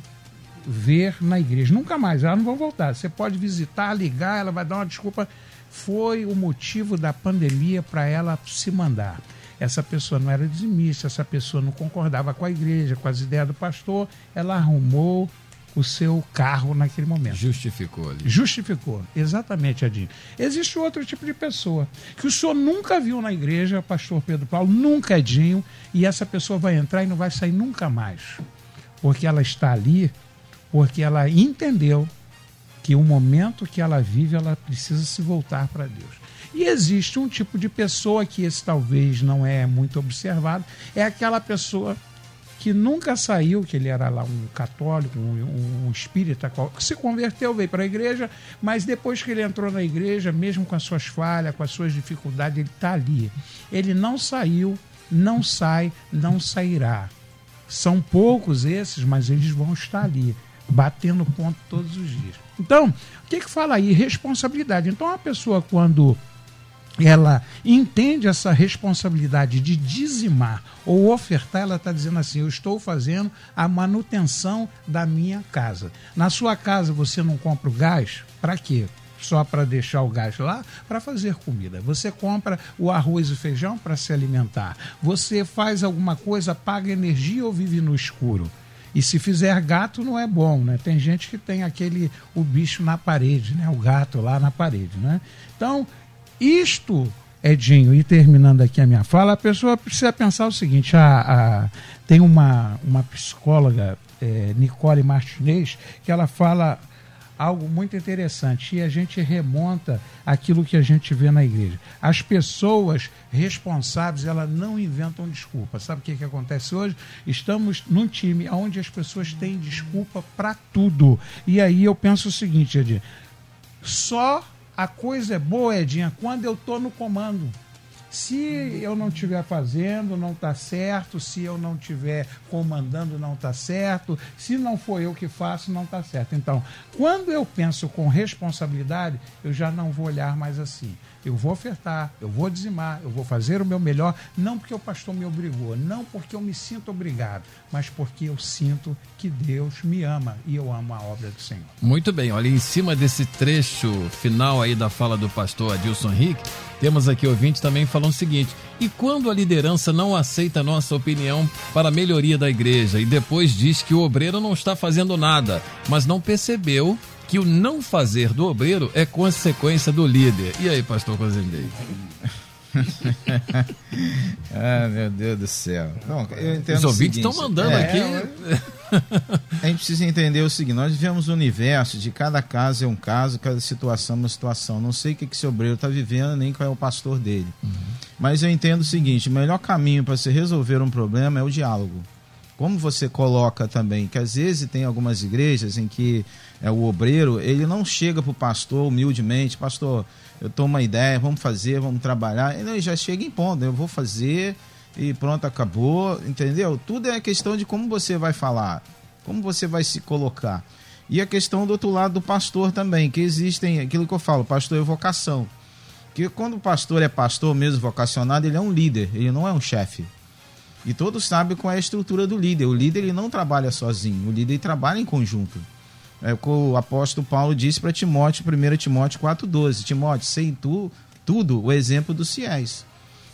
ver na igreja. Nunca mais, elas não vão voltar. Você pode visitar, ligar, ela vai dar uma desculpa. Foi o motivo da pandemia para ela se mandar. Essa pessoa não era dizimista, essa pessoa não concordava com a igreja, com as ideias do pastor, ela arrumou o seu carro naquele momento. Justificou ali. Justificou, exatamente, Adinho. Existe outro tipo de pessoa que o senhor nunca viu na igreja, pastor Pedro Paulo, nunca Edinho, e essa pessoa vai entrar e não vai sair nunca mais. Porque ela está ali, porque ela entendeu que o momento que ela vive, ela precisa se voltar para Deus. E existe um tipo de pessoa que esse talvez não é muito observado, é aquela pessoa que nunca saiu, que ele era lá um católico, um, um espírita, se converteu, veio para a igreja, mas depois que ele entrou na igreja, mesmo com as suas falhas, com as suas dificuldades, ele está ali. Ele não saiu, não sai, não sairá. São poucos esses, mas eles vão estar ali, batendo ponto todos os dias. Então, o que, que fala aí? Responsabilidade. Então, a pessoa, quando ela entende essa responsabilidade de dizimar ou ofertar, ela está dizendo assim: eu estou fazendo a manutenção da minha casa. Na sua casa você não compra o gás? Para quê? Só para deixar o gás lá? Para fazer comida. Você compra o arroz e feijão para se alimentar. Você faz alguma coisa, paga energia ou vive no escuro? E se fizer gato não é bom, né? Tem gente que tem aquele o bicho na parede, né? O gato lá na parede, né? Então, isto, Edinho, e terminando aqui a minha fala, a pessoa precisa pensar o seguinte: a, a tem uma, uma psicóloga, é, Nicole Martinez, que ela fala algo muito interessante e a gente remonta aquilo que a gente vê na igreja. As pessoas responsáveis, elas não inventam desculpa. Sabe o que, que acontece hoje? Estamos num time onde as pessoas têm desculpa para tudo. E aí eu penso o seguinte, Edinho, só a coisa é boa, Edinha, quando eu estou no comando. Se eu não estiver fazendo, não está certo. Se eu não estiver comandando, não está certo. Se não for eu que faço, não está certo. Então, quando eu penso com responsabilidade, eu já não vou olhar mais assim eu vou ofertar, eu vou dizimar, eu vou fazer o meu melhor, não porque o pastor me obrigou, não porque eu me sinto obrigado, mas porque eu sinto que Deus me ama e eu amo a obra do Senhor. Muito bem, olha, em cima desse trecho final aí da fala do pastor Adilson Rick, temos aqui ouvintes também falando o seguinte: e quando a liderança não aceita nossa opinião para a melhoria da igreja e depois diz que o obreiro não está fazendo nada, mas não percebeu que o não fazer do obreiro é consequência do líder. E aí, pastor Cozendei? ah, meu Deus do céu. Bom, Os ouvintes estão mandando é, aqui. a gente precisa entender o seguinte: nós vivemos um universo de cada caso é um caso, cada situação é uma situação. Não sei o que, que esse obreiro está vivendo, nem qual é o pastor dele. Uhum. Mas eu entendo o seguinte: o melhor caminho para se resolver um problema é o diálogo como você coloca também, que às vezes tem algumas igrejas em que é, o obreiro, ele não chega para o pastor humildemente, pastor, eu tomo uma ideia, vamos fazer, vamos trabalhar, ele já chega em ponto, eu vou fazer e pronto, acabou, entendeu? Tudo é questão de como você vai falar, como você vai se colocar. E a questão do outro lado do pastor também, que existem, aquilo que eu falo, pastor é vocação. Que quando o pastor é pastor mesmo vocacionado, ele é um líder, ele não é um chefe. E todos sabem qual é a estrutura do líder. O líder ele não trabalha sozinho, o líder trabalha em conjunto. É o que o apóstolo Paulo disse para Timóteo, 1 Timóteo 4,12. Timóteo, sei tu tudo o exemplo dos fiéis.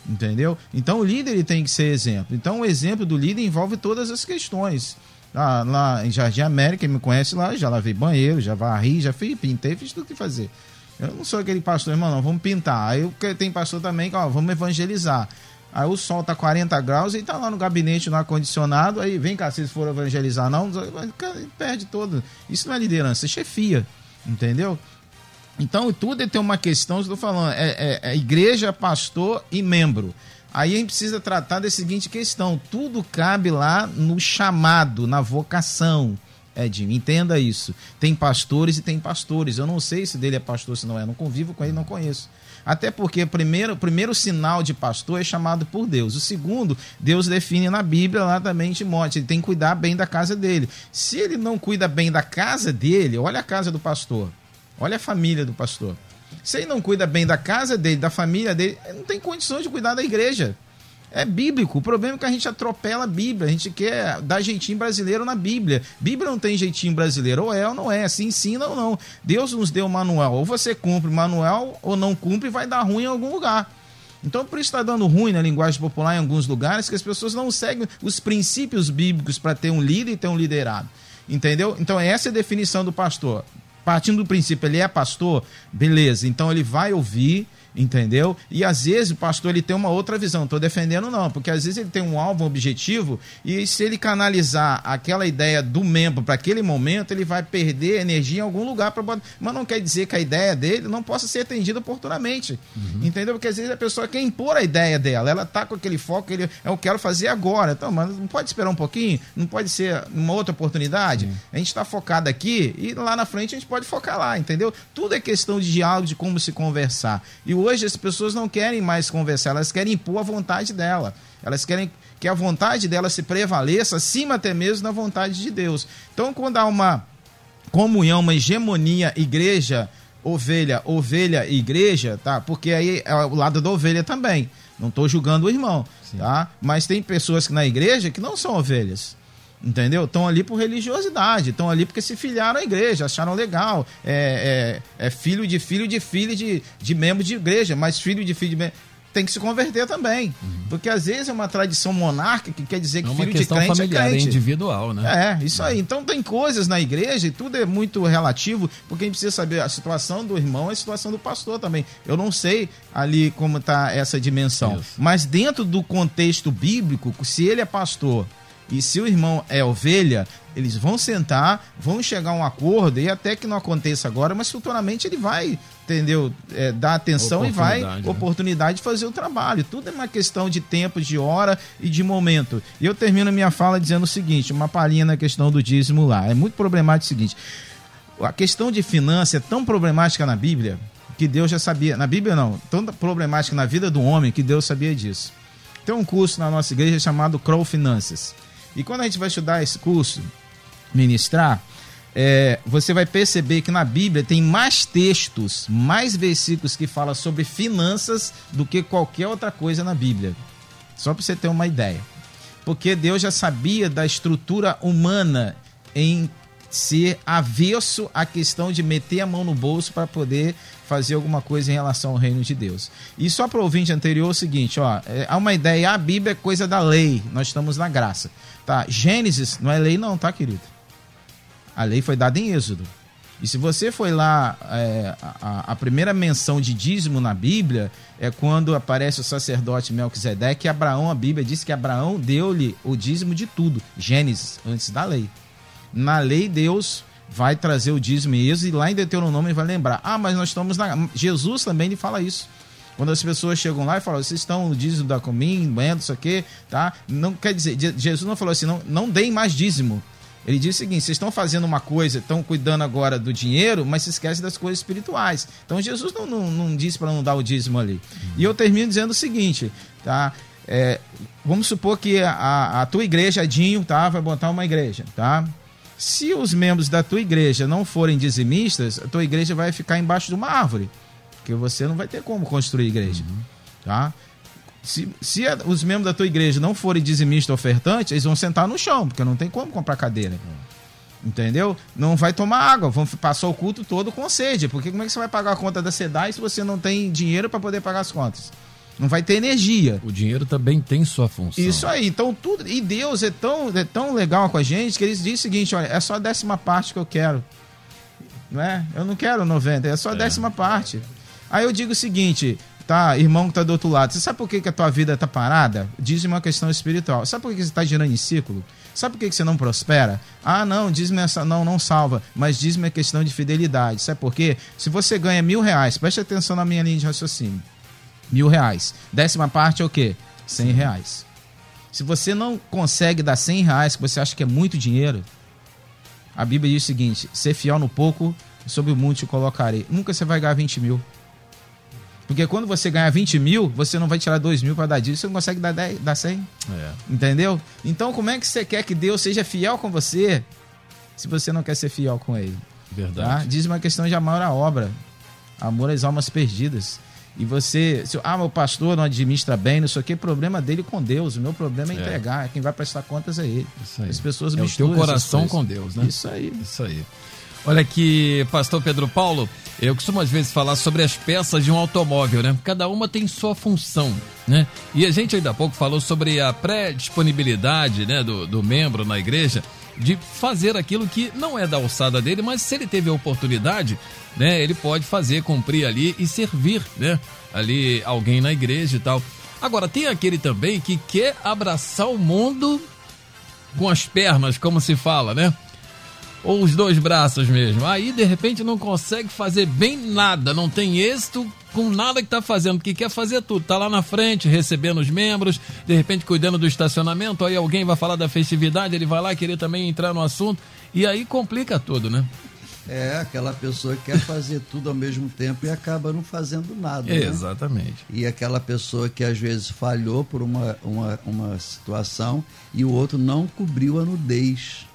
Entendeu? Então o líder ele tem que ser exemplo. Então o exemplo do líder envolve todas as questões. Lá, lá em Jardim América, quem me conhece lá, já lavei banheiro, já varri, já fiz, pintei, fiz tudo que fazer. Eu não sou aquele pastor, irmão, não, vamos pintar. Aí tem pastor também que, ó, vamos evangelizar. Aí o sol tá 40 graus e tá lá no gabinete, no ar-condicionado. Aí vem cá, se for evangelizar, não, perde todo. Isso não é liderança, é chefia. Entendeu? Então, tudo tem uma questão, estou falando, é, é, é, igreja, pastor e membro. Aí a gente precisa tratar da seguinte questão: tudo cabe lá no chamado, na vocação. Edinho, entenda isso. Tem pastores e tem pastores. Eu não sei se dele é pastor, se não é. Não convivo com ele, não conheço. Até porque primeiro, o primeiro sinal de pastor é chamado por Deus. O segundo, Deus define na Bíblia lá também em Timóteo. Ele tem que cuidar bem da casa dele. Se ele não cuida bem da casa dele, olha a casa do pastor. Olha a família do pastor. Se ele não cuida bem da casa dele, da família dele, ele não tem condições de cuidar da igreja. É bíblico. O problema é que a gente atropela a Bíblia. A gente quer dar jeitinho brasileiro na Bíblia. Bíblia não tem jeitinho brasileiro. Ou é ou não é. Se ensina ou não. Deus nos deu o manual. Ou você cumpre o manual ou não cumpre e vai dar ruim em algum lugar. Então, por isso está dando ruim na linguagem popular em alguns lugares que as pessoas não seguem os princípios bíblicos para ter um líder e ter um liderado. Entendeu? Então, essa é a definição do pastor. Partindo do princípio, ele é pastor, beleza. Então, ele vai ouvir entendeu? E às vezes o pastor ele tem uma outra visão, estou defendendo não, porque às vezes ele tem um alvo, um objetivo, e se ele canalizar aquela ideia do membro para aquele momento, ele vai perder energia em algum lugar para mas não quer dizer que a ideia dele não possa ser atendida oportunamente, uhum. entendeu? Porque às vezes a pessoa quer impor a ideia dela, ela tá com aquele foco, ele, eu quero fazer agora, então, mas não pode esperar um pouquinho, não pode ser uma outra oportunidade, uhum. a gente está focado aqui e lá na frente a gente pode focar lá, entendeu? Tudo é questão de diálogo, de como se conversar, e hoje as pessoas não querem mais conversar, elas querem impor a vontade dela. Elas querem que a vontade dela se prevaleça acima até mesmo da vontade de Deus. Então, quando há uma comunhão, uma hegemonia, igreja, ovelha, ovelha, igreja, tá? Porque aí é o lado da ovelha também. Não estou julgando o irmão, Sim. tá? Mas tem pessoas que na igreja que não são ovelhas. Entendeu? Estão ali por religiosidade, estão ali porque se filiaram à igreja, acharam legal. É, é, é, filho de filho de filho de, de membro de igreja, mas filho de filho de membro tem que se converter também. Uhum. Porque às vezes é uma tradição monárquica que quer dizer que é filho de crente é familiar, é crente. É individual, né? É, isso aí. Então tem coisas na igreja e tudo é muito relativo, porque a gente precisa saber a situação do irmão e a situação do pastor também. Eu não sei ali como está essa dimensão. Isso. Mas dentro do contexto bíblico, se ele é pastor e se o irmão é ovelha, eles vão sentar, vão chegar a um acordo, e até que não aconteça agora, mas futuramente ele vai, entendeu? É, dar atenção e vai né? oportunidade de fazer o trabalho. Tudo é uma questão de tempo, de hora e de momento. E eu termino minha fala dizendo o seguinte: uma palhinha na questão do dízimo lá. É muito problemático o seguinte. A questão de finança é tão problemática na Bíblia que Deus já sabia. Na Bíblia não, tão problemática na vida do homem que Deus sabia disso. Tem um curso na nossa igreja chamado Crow Finanças. E quando a gente vai estudar esse curso, ministrar, é, você vai perceber que na Bíblia tem mais textos, mais versículos que falam sobre finanças do que qualquer outra coisa na Bíblia. Só para você ter uma ideia. Porque Deus já sabia da estrutura humana em ser avesso à questão de meter a mão no bolso para poder fazer alguma coisa em relação ao reino de Deus. E só para o ouvinte anterior é o seguinte, ó, é, há uma ideia, a Bíblia é coisa da lei, nós estamos na graça. Tá? Gênesis não é lei não, tá, querido? A lei foi dada em Êxodo. E se você foi lá, é, a, a, primeira menção de dízimo na Bíblia é quando aparece o sacerdote Melquisedeque e Abraão, a Bíblia diz que Abraão deu-lhe o dízimo de tudo, Gênesis, antes da lei. Na lei, Deus vai trazer o dízimo em Êxodo e lá em Deuteronômio vai lembrar. Ah, mas nós estamos na... Jesus também lhe fala isso. Quando as pessoas chegam lá e falam, vocês estão no dízimo da comim, banhando isso aqui, tá? Não quer dizer, Jesus não falou assim, não, não deem mais dízimo. Ele diz o seguinte: vocês estão fazendo uma coisa, estão cuidando agora do dinheiro, mas se esquecem das coisas espirituais. Então Jesus não, não, não disse para não dar o dízimo ali. Uhum. E eu termino dizendo o seguinte, tá? É, vamos supor que a, a tua igreja, Dinho, tá? Vai botar uma igreja, tá? Se os membros da tua igreja não forem dizimistas, a tua igreja vai ficar embaixo de uma árvore porque você não vai ter como construir igreja, uhum. tá? Se, se os membros da tua igreja não forem dizimistas ofertantes, eles vão sentar no chão, porque não tem como comprar cadeira. Entendeu? Não vai tomar água, vão passar o culto todo com sede. Porque como é que você vai pagar a conta da SEDAI se você não tem dinheiro para poder pagar as contas? Não vai ter energia. O dinheiro também tem sua função. Isso aí. Então, tudo. E Deus é tão, é tão legal com a gente que ele diz o seguinte: olha, é só a décima parte que eu quero. Não é? Eu não quero 90, é só a décima parte. Aí eu digo o seguinte: tá, irmão que tá do outro lado, você sabe por que, que a tua vida tá parada? Diz uma questão espiritual. Sabe por que você tá girando em ciclo? Sabe por que, que você não prospera? Ah, não, diz-me essa. Não, não salva. Mas diz-me a questão de fidelidade. Sabe por quê? Se você ganha mil reais, preste atenção na minha linha de raciocínio. Mil reais. Décima parte é o quê? Cem reais. Se você não consegue dar cem reais, que você acha que é muito dinheiro, a Bíblia diz o seguinte: ser fiel no pouco, sobre o mundo te colocarei. Nunca você vai ganhar 20 mil. Porque quando você ganhar 20 mil, você não vai tirar 2 mil para dar disso, você não consegue dar, 10, dar 100. É. Entendeu? Então, como é que você quer que Deus seja fiel com você se você não quer ser fiel com Ele? Tá? Verdade. Diz uma questão de amor à obra, amor às almas perdidas. E você, se, ah, meu pastor não administra bem, não sei o que, problema dele com Deus. O meu problema é, É. entregar. Quem vai prestar contas é ele. Isso aí. As pessoas é o misturam teu essas coração com Deus, né? Isso aí. Isso aí. Olha aqui, pastor Pedro Paulo, eu costumo às vezes falar sobre as peças de um automóvel, né? Cada uma tem sua função, né? E a gente ainda há pouco falou sobre a pré-disponibilidade né, do, do membro na igreja de fazer aquilo que não é da alçada dele, mas se ele teve a oportunidade, né, ele pode fazer, cumprir ali e servir, né? Ali alguém na igreja e tal. Agora, tem aquele também que quer abraçar o mundo com as pernas, como se fala, né? Ou os dois braços mesmo. Aí de repente não consegue fazer bem nada, não tem êxito com nada que tá fazendo, porque quer fazer tudo. Tá lá na frente, recebendo os membros, de repente cuidando do estacionamento, aí alguém vai falar da festividade, ele vai lá querer também entrar no assunto, e aí complica tudo, né? É aquela pessoa que quer fazer tudo ao mesmo tempo e acaba não fazendo nada. né? Exatamente. E aquela pessoa que às vezes falhou por uma, uma, uma situação e o outro não cobriu a nudez.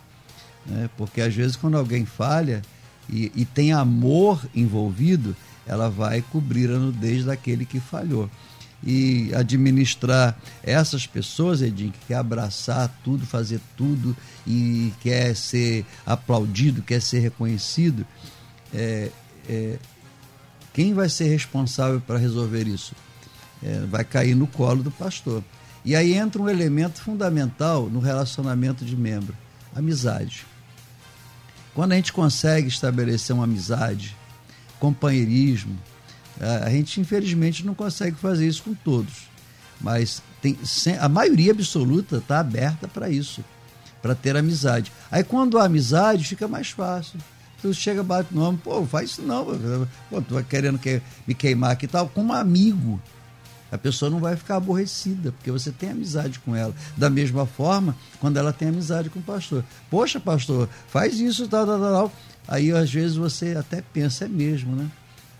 Né? Porque às vezes quando alguém falha e, e tem amor envolvido, ela vai cobrir a nudez daquele que falhou. E administrar essas pessoas, Edinho, que quer abraçar tudo, fazer tudo e quer ser aplaudido, quer ser reconhecido, é, é, quem vai ser responsável para resolver isso? É, vai cair no colo do pastor. E aí entra um elemento fundamental no relacionamento de membro: amizade. Quando a gente consegue estabelecer uma amizade, companheirismo, a gente infelizmente não consegue fazer isso com todos. Mas tem, a maioria absoluta está aberta para isso, para ter amizade. Aí quando há amizade, fica mais fácil. Tu chega, bate no ombro, pô, faz isso não. Pô, tu vai querendo que, me queimar aqui e tal, como amigo. A pessoa não vai ficar aborrecida, porque você tem amizade com ela. Da mesma forma, quando ela tem amizade com o pastor. Poxa, pastor, faz isso, tal, tal, tal. Aí, às vezes, você até pensa, é mesmo, né?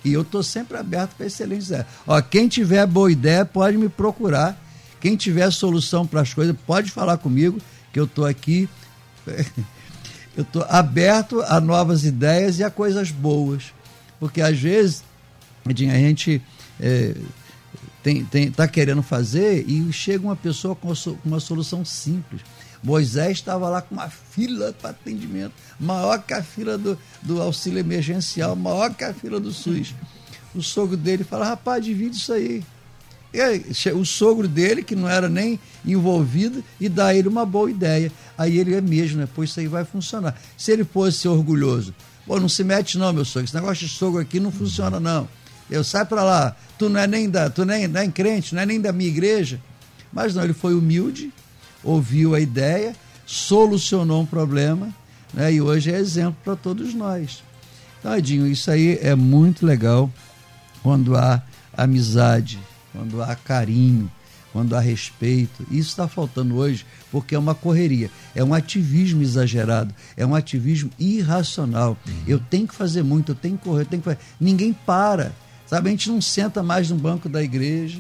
E eu estou sempre aberto para excelentes ideias. Ó, quem tiver boa ideia, pode me procurar. Quem tiver solução para as coisas, pode falar comigo, que eu estou aqui. eu estou aberto a novas ideias e a coisas boas. Porque às vezes, a gente é, tem, tem, tá querendo fazer e chega uma pessoa com uma solução simples. Moisés estava lá com uma fila para atendimento, maior que a fila do, do auxílio emergencial, maior que a fila do SUS. O sogro dele fala, rapaz, divide isso aí. Aí, o sogro dele, que não era nem envolvido, e dá ele uma boa ideia. Aí ele é mesmo, né? Pô, isso aí vai funcionar. Se ele fosse orgulhoso, pô, não se mete não, meu sogro. Esse negócio de sogro aqui não funciona, não. Eu sai para lá, tu não é nem da, tu nem, nem crente, não é nem da minha igreja. Mas não, ele foi humilde, ouviu a ideia, solucionou um problema, né? E hoje é exemplo para todos nós. Então, Edinho, isso aí é muito legal quando há amizade, quando há carinho, quando há respeito. Isso está faltando hoje porque é uma correria, é um ativismo exagerado, é um ativismo irracional. Eu tenho que fazer muito, eu tenho que correr, eu tenho que fazer. Ninguém para. Sabe, a gente não senta mais no banco da igreja,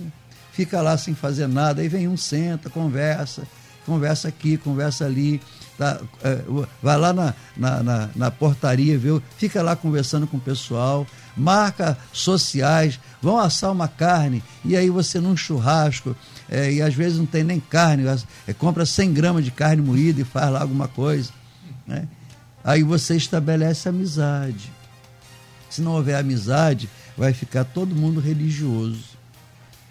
fica lá sem fazer nada, aí vem um, senta, conversa, conversa aqui, conversa ali. Tá, é, vai lá na, na, na, na portaria, viu? Fica lá conversando com o pessoal, marca sociais, vão assar uma carne, e aí você num churrasco, é, e às vezes não tem nem carne, é, compra 100 gramas de carne moída e faz lá alguma coisa. Né? Aí você estabelece amizade. Se não houver amizade, vai ficar todo mundo religioso.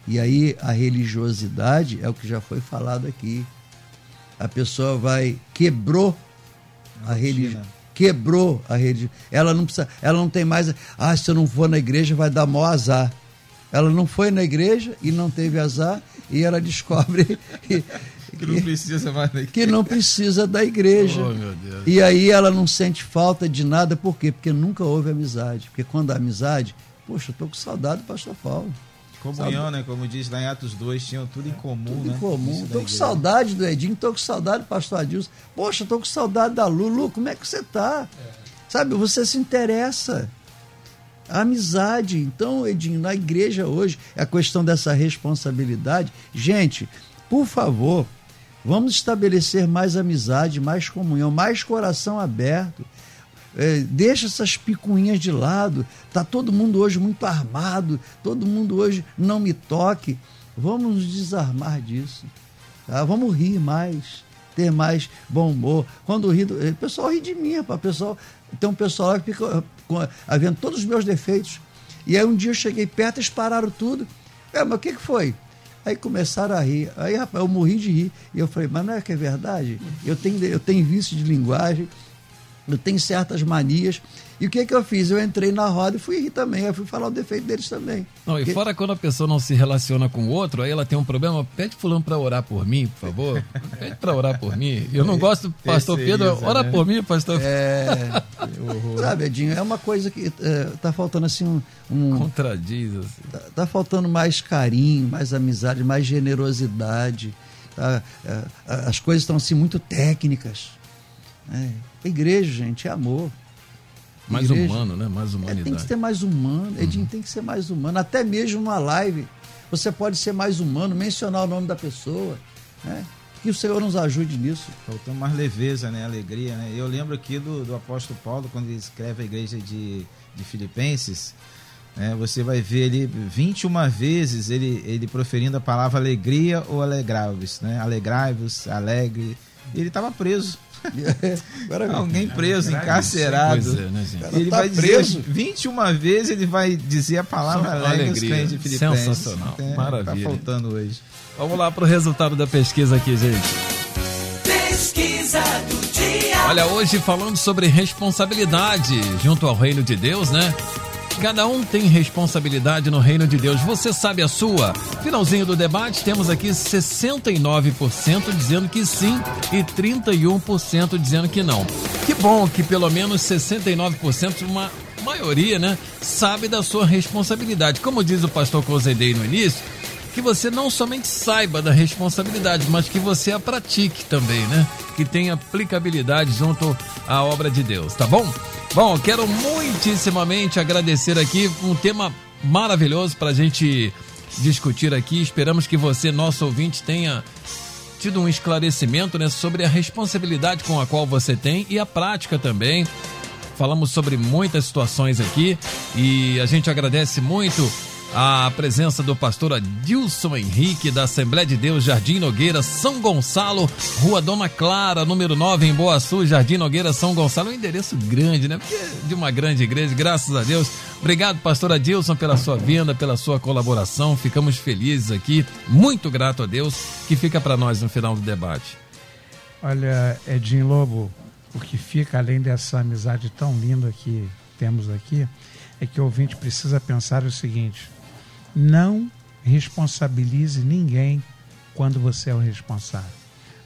E aí a religiosidade é o que já foi falado aqui. A pessoa vai quebrou a religião quebrou a religião ela não precisa ela não tem mais ah se eu não for na igreja vai dar maior azar. Ela não foi na igreja e não teve azar e ela descobre que, que não precisa mais da igreja. que não precisa da igreja. Oh, e aí ela não sente falta de nada por quê? Porque nunca houve amizade. Porque quando há amizade poxa eu tô com saudade do pastor Paulo Comunhão, né? Como diz lá em Atos 2, tinham tudo em comum, tudo né? Em comum. Tô com saudade do Edinho, tô com saudade do pastor Adilson. Poxa, tô com saudade da Lulu. Como é que você tá? É. Sabe, você se interessa. A amizade. Então, Edinho, na igreja hoje, é a questão dessa responsabilidade. Gente, por favor, vamos estabelecer mais amizade, mais comunhão, mais coração aberto é, deixa essas picuinhas de lado. Tá todo mundo hoje muito armado, todo mundo hoje não me toque. Vamos nos desarmar disso. Tá? Vamos rir mais, ter mais bom humor. Quando ri, o pessoal ri de mim, rapaz. Pessoal, tem um pessoal lá que fica havendo todos os meus defeitos. E aí um dia eu cheguei perto, eles pararam tudo. É, mas o que, que foi? Aí começaram a rir. Aí, rapaz, eu morri de rir. E eu falei, mas não é que é verdade? Eu tenho, eu tenho vício de linguagem, tenho certas manias. E o que, que eu fiz? Eu entrei na roda e fui rir também. Eu fui falar o defeito deles também. Não, e fora quando a pessoa não se relaciona com o outro, aí ela tem um problema, pede fulano para orar por mim, por favor. Pede para orar por mim. Eu não gosto, pastor Pedro, ora né? por mim, pastor É. sabe, Edinho, é uma coisa que é, tá faltando assim um. um Contradiz. Assim. Tá, tá, faltando mais carinho, mais amizade, mais generosidade. Tá? É, as coisas estão assim muito técnicas. É. Igreja, gente, é amor. Mais igreja, humano, né? Mais humanidade. É, tem que ser mais humano. Edinho uhum. tem que ser mais humano. Até mesmo numa live, você pode ser mais humano, mencionar o nome da pessoa. Né? Que o Senhor nos ajude nisso. Faltou mais leveza, né? Alegria, né? Eu lembro aqui do, do apóstolo Paulo, quando ele escreve a igreja de, de Filipenses, né? você vai ver ele 21 vezes ele, ele proferindo a palavra alegria ou alegrai-vos, né? Alegrai-vos, alegre. Ele estava preso. Alguém preso, encarcerado. É, né, ele tá vai preso. dizer 21 vezes ele vai dizer a palavra alegria de Filipenses. Sensacional. É, Maravilha. Tá faltando hoje. Vamos lá para o resultado da pesquisa aqui, gente. Pesquisa do dia. Olha, hoje falando sobre responsabilidade junto ao reino de Deus, né? Cada um tem responsabilidade no reino de Deus. Você sabe a sua? Finalzinho do debate, temos aqui 69% dizendo que sim e 31% dizendo que não. Que bom que pelo menos 69%, uma maioria, né, sabe da sua responsabilidade. Como diz o pastor Cozedei no início, que você não somente saiba da responsabilidade, mas que você a pratique também, né? Que tenha aplicabilidade junto à obra de Deus, tá bom? Bom, quero muitíssimamente agradecer aqui um tema maravilhoso para a gente discutir aqui. Esperamos que você, nosso ouvinte, tenha tido um esclarecimento né, sobre a responsabilidade com a qual você tem e a prática também. Falamos sobre muitas situações aqui e a gente agradece muito a presença do pastor Adilson Henrique, da Assembleia de Deus, Jardim Nogueira, São Gonçalo, Rua Dona Clara, número 9, em Boa Sul, Jardim Nogueira, São Gonçalo. Um endereço grande, né? Porque é de uma grande igreja, graças a Deus. Obrigado, pastor Adilson, pela sua vinda, pela sua colaboração. Ficamos felizes aqui. Muito grato a Deus, que fica para nós no final do debate. Olha, Edinho Lobo, o que fica além dessa amizade tão linda que temos aqui, é que o ouvinte precisa pensar o seguinte: não responsabilize ninguém quando você é o responsável.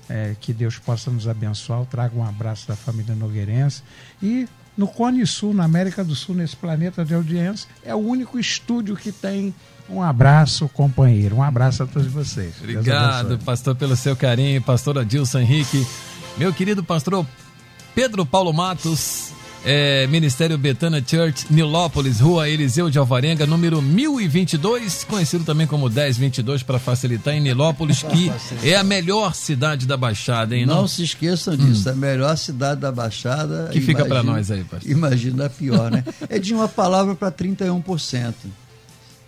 É, que Deus possa nos abençoar. Eu trago um abraço da família Nogueirense. E no Cone Sul, na América do Sul, nesse planeta de audiência, é o único estúdio que tem um abraço, companheiro. Um abraço a todos vocês. Obrigado, pastor, pelo seu carinho. Pastor Adilson Henrique. Meu querido pastor Pedro Paulo Matos, é, Ministério Betana Church, Nilópolis, Rua Eliseu de Alvarenga, número 1022, conhecido também como 1022 para facilitar em Nilópolis, que é a melhor cidade da Baixada, hein? Não, não? se esqueçam disso, hum. a melhor cidade da Baixada. Que fica para nós aí, pastor. Imagina a pior, né? é de uma palavra para 31%.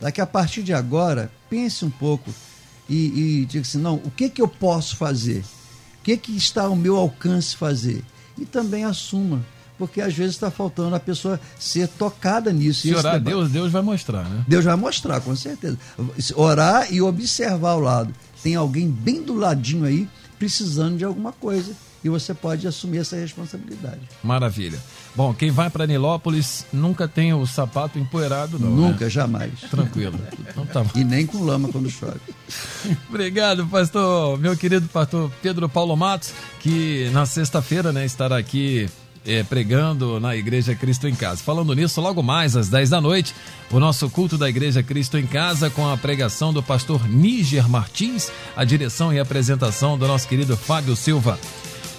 Daqui a partir de agora, pense um pouco e, e diga assim, não, o que que eu posso fazer? O que que está ao meu alcance fazer? E também assuma porque às vezes está faltando a pessoa ser tocada nisso. Se orar, Deus, Deus vai mostrar, né? Deus vai mostrar, com certeza. Orar e observar ao lado. Tem alguém bem do ladinho aí precisando de alguma coisa e você pode assumir essa responsabilidade. Maravilha. Bom, quem vai para Nilópolis nunca tem o sapato empoeirado, não. Nunca, né? jamais. Tranquilo. Então tá e nem com lama quando chove. Obrigado, pastor, meu querido pastor Pedro Paulo Matos, que na sexta-feira né, estará aqui é, pregando na Igreja Cristo em Casa. Falando nisso, logo mais às 10 da noite, o nosso culto da Igreja Cristo em Casa com a pregação do pastor Níger Martins, a direção e apresentação do nosso querido Fábio Silva.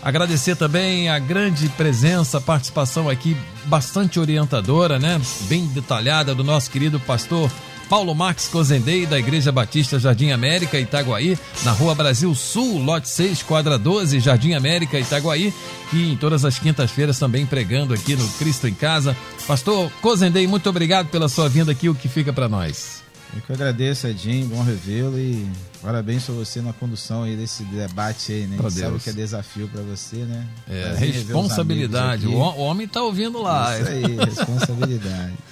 Agradecer também a grande presença, participação aqui bastante orientadora, né? Bem detalhada do nosso querido pastor Paulo Marques Cozendei, da Igreja Batista Jardim América, Itaguaí, na Rua Brasil Sul, lote 6, quadra 12, Jardim América, Itaguaí, e em todas as quintas-feiras também pregando aqui no Cristo em Casa. Pastor Cozendei, muito obrigado pela sua vinda aqui, o que fica para nós. Eu que agradeço, Edinho, bom revê-lo e parabéns para você na condução aí desse debate aí, né? Pra sabe que é desafio para você, né? É, responsabilidade. O homem tá ouvindo lá. Isso aí, responsabilidade.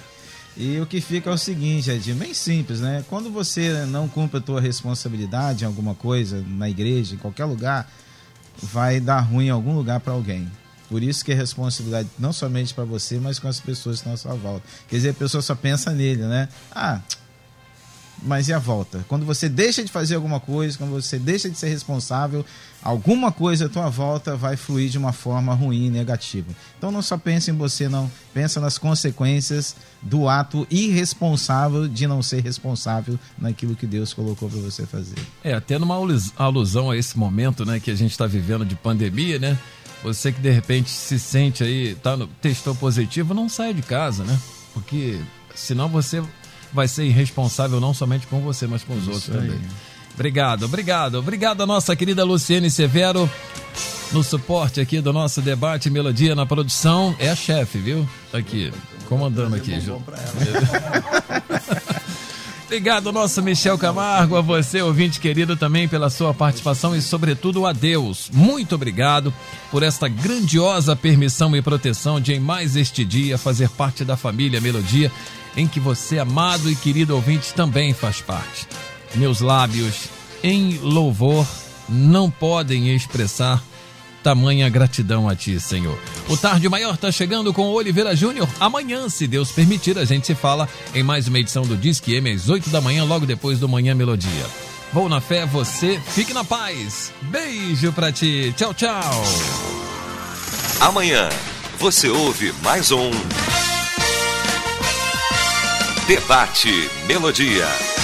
E o que fica é o seguinte, Edinho, bem simples, né? Quando você não cumpre a tua responsabilidade em alguma coisa, na igreja, em qualquer lugar, vai dar ruim em algum lugar para alguém. Por isso que é responsabilidade não somente para você, mas com as pessoas que estão à sua volta. Quer dizer, a pessoa só pensa nele, né? Ah, mas e a volta? Quando você deixa de fazer alguma coisa, quando você deixa de ser responsável, alguma coisa à tua volta vai fluir de uma forma ruim, negativa. Então não só pense em você, não. Pensa nas consequências do ato irresponsável de não ser responsável naquilo que Deus colocou para você fazer. É, até numa alusão a esse momento, né, que a gente está vivendo de pandemia, né? Você que de repente se sente aí, tá no, testou positivo, não saia de casa, né? Porque senão você vai ser irresponsável não somente com você, mas com os Isso outros aí. também. Obrigado, obrigado. Obrigado a nossa querida Luciene Severo no suporte aqui do nosso debate Melodia na produção. É a chefe, viu? Tá aqui, comandando aqui, Ju. Obrigado, nosso Michel Camargo, a você, ouvinte querido, também pela sua participação e, sobretudo, a Deus. Muito obrigado por esta grandiosa permissão e proteção de, em mais este dia, fazer parte da família Melodia em que você, amado e querido ouvinte, também faz parte. Meus lábios, em louvor, não podem expressar tamanha gratidão a ti, Senhor. O Tarde Maior está chegando com o Oliveira Júnior. Amanhã, se Deus permitir, a gente se fala em mais uma edição do Disque M às 8 da manhã, logo depois do Manhã Melodia. Vou na fé, você fique na paz. Beijo pra ti. Tchau, tchau. Amanhã você ouve mais um Debate Melodia.